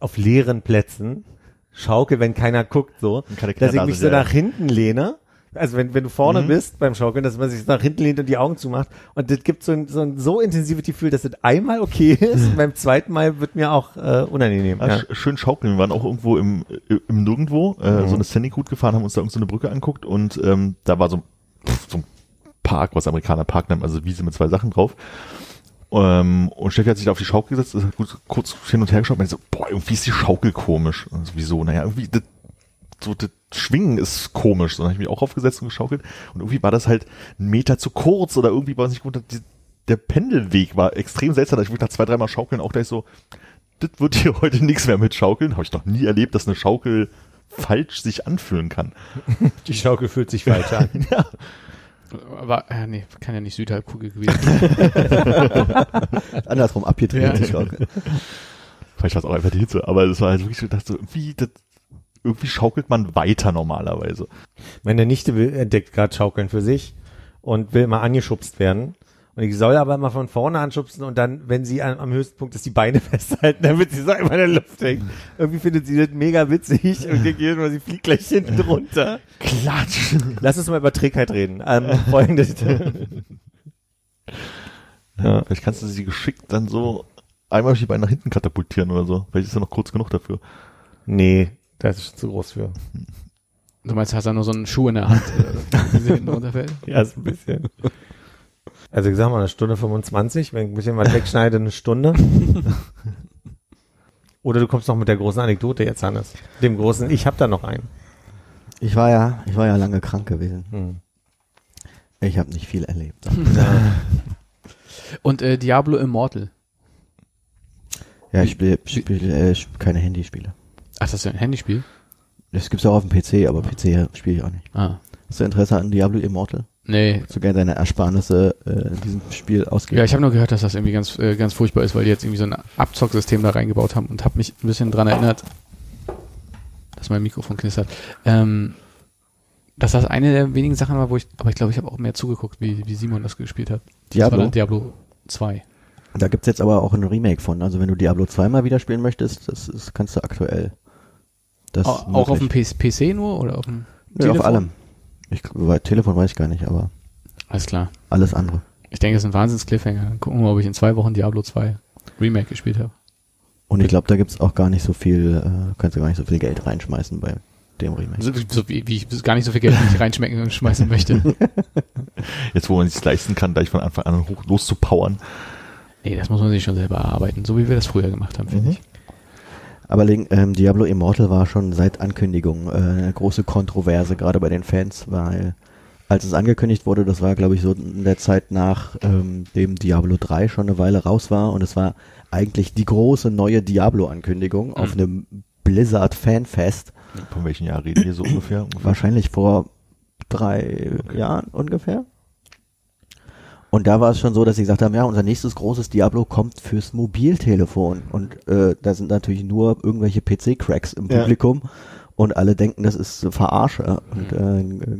auf leeren Plätzen schaukel, wenn keiner guckt, so, dass ich mich so ja, nach hinten lehne. Also wenn, wenn du vorne Mhm. bist beim Schaukeln, dass man sich nach hinten lehnt und die Augen zumacht. Und das gibt so ein so, ein so intensives Gefühl, dass das einmal okay ist. und beim zweiten Mal wird mir auch äh, unangenehm. Ja, Ja. sch- Schön schaukeln. Wir waren auch irgendwo im, im Nirgendwo, äh, Mhm. so eine Scenic Route gefahren, haben uns da irgend so eine Brücke anguckt und ähm, da war so, ein- pff, so ein Park, was Amerikaner Park nennen, also Wiese mit zwei Sachen drauf. Ähm, und Steffi hat sich da auf die Schaukel gesetzt, ist gut, kurz hin und her geschaut und meinte so, boah, irgendwie ist die Schaukel komisch. Und so, wieso? Naja, irgendwie, das, so das Schwingen ist komisch. So, dann habe ich mich auch aufgesetzt und geschaukelt und irgendwie war das halt ein Meter zu kurz oder irgendwie war es nicht gut. Die, der Pendelweg war extrem seltsam. Da ich wirklich nach zwei, dreimal schaukeln auch gleich so, das wird hier heute nichts mehr mit Schaukeln. Habe ich noch nie erlebt, dass eine Schaukel falsch sich anfühlen kann. Die Schaukel fühlt sich falsch an. ja. Aber, äh, nee, kann ja nicht Südhalbkugel gewesen sein. Andersrum abgedreht. Ja. Vielleicht war es auch einfach die Hitze, aber das war halt wirklich so, ich dachte so, irgendwie, das, irgendwie schaukelt man weiter normalerweise. Meine Nichte will, entdeckt gerade Schaukeln für sich und will mal angeschubst werden. Und ich soll aber mal von vorne anschubsen und dann, wenn sie an, am höchsten Punkt ist, die Beine festhalten, damit sie so immer in der Luft hängt. Irgendwie findet sie das mega witzig und ich gehe, sie fliegt gleich hinten runter. Klatsch! Lass uns mal über Trägheit reden. Ähm, folgendes. Ja. Vielleicht kannst du sie geschickt dann so einmal die Beine nach hinten katapultieren oder so. Vielleicht ist er noch kurz genug dafür. nee, das ist zu groß für. Du meinst, hast du nur so einen Schuh in der Hand, äh, wie sie hinten runterfällt? Ja, ist ein bisschen. Also ich sag mal eine Stunde 25, wenn ich ein bisschen was wegschneide, eine Stunde. Oder du kommst noch mit der großen Anekdote jetzt, Hannes. Dem großen, ich hab da noch einen. Ich war ja, ich war ja lange krank gewesen. Hm. Ich habe nicht viel erlebt. Und äh, Diablo Immortal. Ja, ich spiele spiel, äh, keine Handyspiele. Ach, das ist ja ein Handyspiel? Das gibt's auch auf dem PC, aber PC spiele ich auch nicht. Ah. Hast du Interesse an Diablo Immortal? Nee. Würdest du gerne deine Ersparnisse äh, in diesem Spiel ausgeben? Ja, ich habe nur gehört, dass das irgendwie ganz, äh, ganz furchtbar ist, weil die jetzt irgendwie so ein Abzocksystem da reingebaut haben und habe mich ein bisschen dran erinnert, dass mein Mikrofon knistert. Ähm, dass das eine der wenigen Sachen war, wo ich, aber ich glaube, ich habe auch mehr zugeguckt, wie, wie Simon das gespielt hat. Das war Diablo. dann Diablo 2. Da gibt's jetzt aber auch ein Remake von. Also wenn du Diablo 2 mal wieder spielen möchtest, das ist, kannst du aktuell. Das Au- auch auf dem möglich. PC, nur oder auf dem Nee, auf allem. Ich, bei Telefon weiß ich gar nicht, aber Alles klar. alles andere. Ich denke, es ist ein Wahnsinns-Cliffhanger. Dann gucken wir mal, ob ich in zwei Wochen Diablo 2 Remake gespielt habe. Und ich glaube, da gibt's auch gar nicht so viel, äh, kannst du gar nicht so viel Geld reinschmeißen bei dem Remake. So, so wie, wie ich gar nicht so viel Geld ich reinschmecken und schmeißen möchte. Jetzt, wo man sich leisten kann, gleich von Anfang an hoch loszupowern. Nee, das muss man sich schon selber erarbeiten, so wie wir das früher gemacht haben, finde Mhm. ich. Aber ähm, Diablo Immortal war schon seit Ankündigung äh, eine große Kontroverse, gerade bei den Fans, weil als es angekündigt wurde, das war glaube ich so in der Zeit nach ähm, dem Diablo 3 schon eine Weile raus war und es war eigentlich die große neue Diablo-Ankündigung auf einem Blizzard Fanfest, Von welchen Jahr reden wir so ungefähr? ungefähr? wahrscheinlich vor drei Jahren ungefähr. Und da war es schon so, dass sie gesagt haben, ja, unser nächstes großes Diablo kommt fürs Mobiltelefon. Und äh, da sind natürlich nur irgendwelche PC-Cracks im Ja. Publikum und alle denken, das ist Verarsche. Und äh,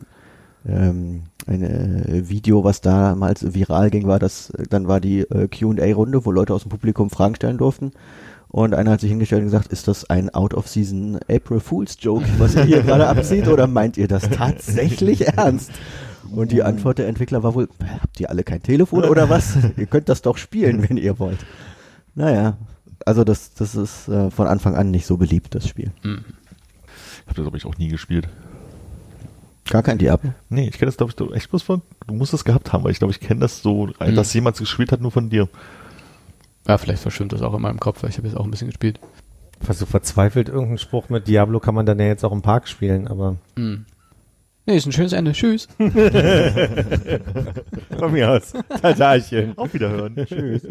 ähm, ein äh, Video, was damals viral ging, war das, dann war die äh, Q&A-Runde, wo Leute aus dem Publikum Fragen stellen durften. Und einer hat sich hingestellt und gesagt, ist das ein Out-of-Season April Fool's Joke, was ihr hier gerade abzieht, oder meint ihr das tatsächlich ernst? Und die Antwort der Entwickler war wohl, habt ihr alle kein Telefon oder was? ihr könnt das doch spielen, wenn ihr wollt. Naja, also das, das ist äh, von Anfang an nicht so beliebt, das Spiel. Ich habe das, glaube ich, auch nie gespielt. Gar kein Diablo. Nee, ich kenne das, glaube ich, doch echt bloß von, du musst das gehabt haben, weil ich glaube, ich kenne das so, Mhm. dass jemand gespielt hat, nur von dir. Ja, vielleicht verschwimmt das auch in meinem Kopf, weil ich habe jetzt auch ein bisschen gespielt. Fast so verzweifelt irgendein Spruch mit Diablo kann man dann ja jetzt auch im Park spielen, aber Mhm. Nee, ist ein schönes Ende. Tschüss. von mir aus. Tatarchen. Auf Wiederhören. Tschüss.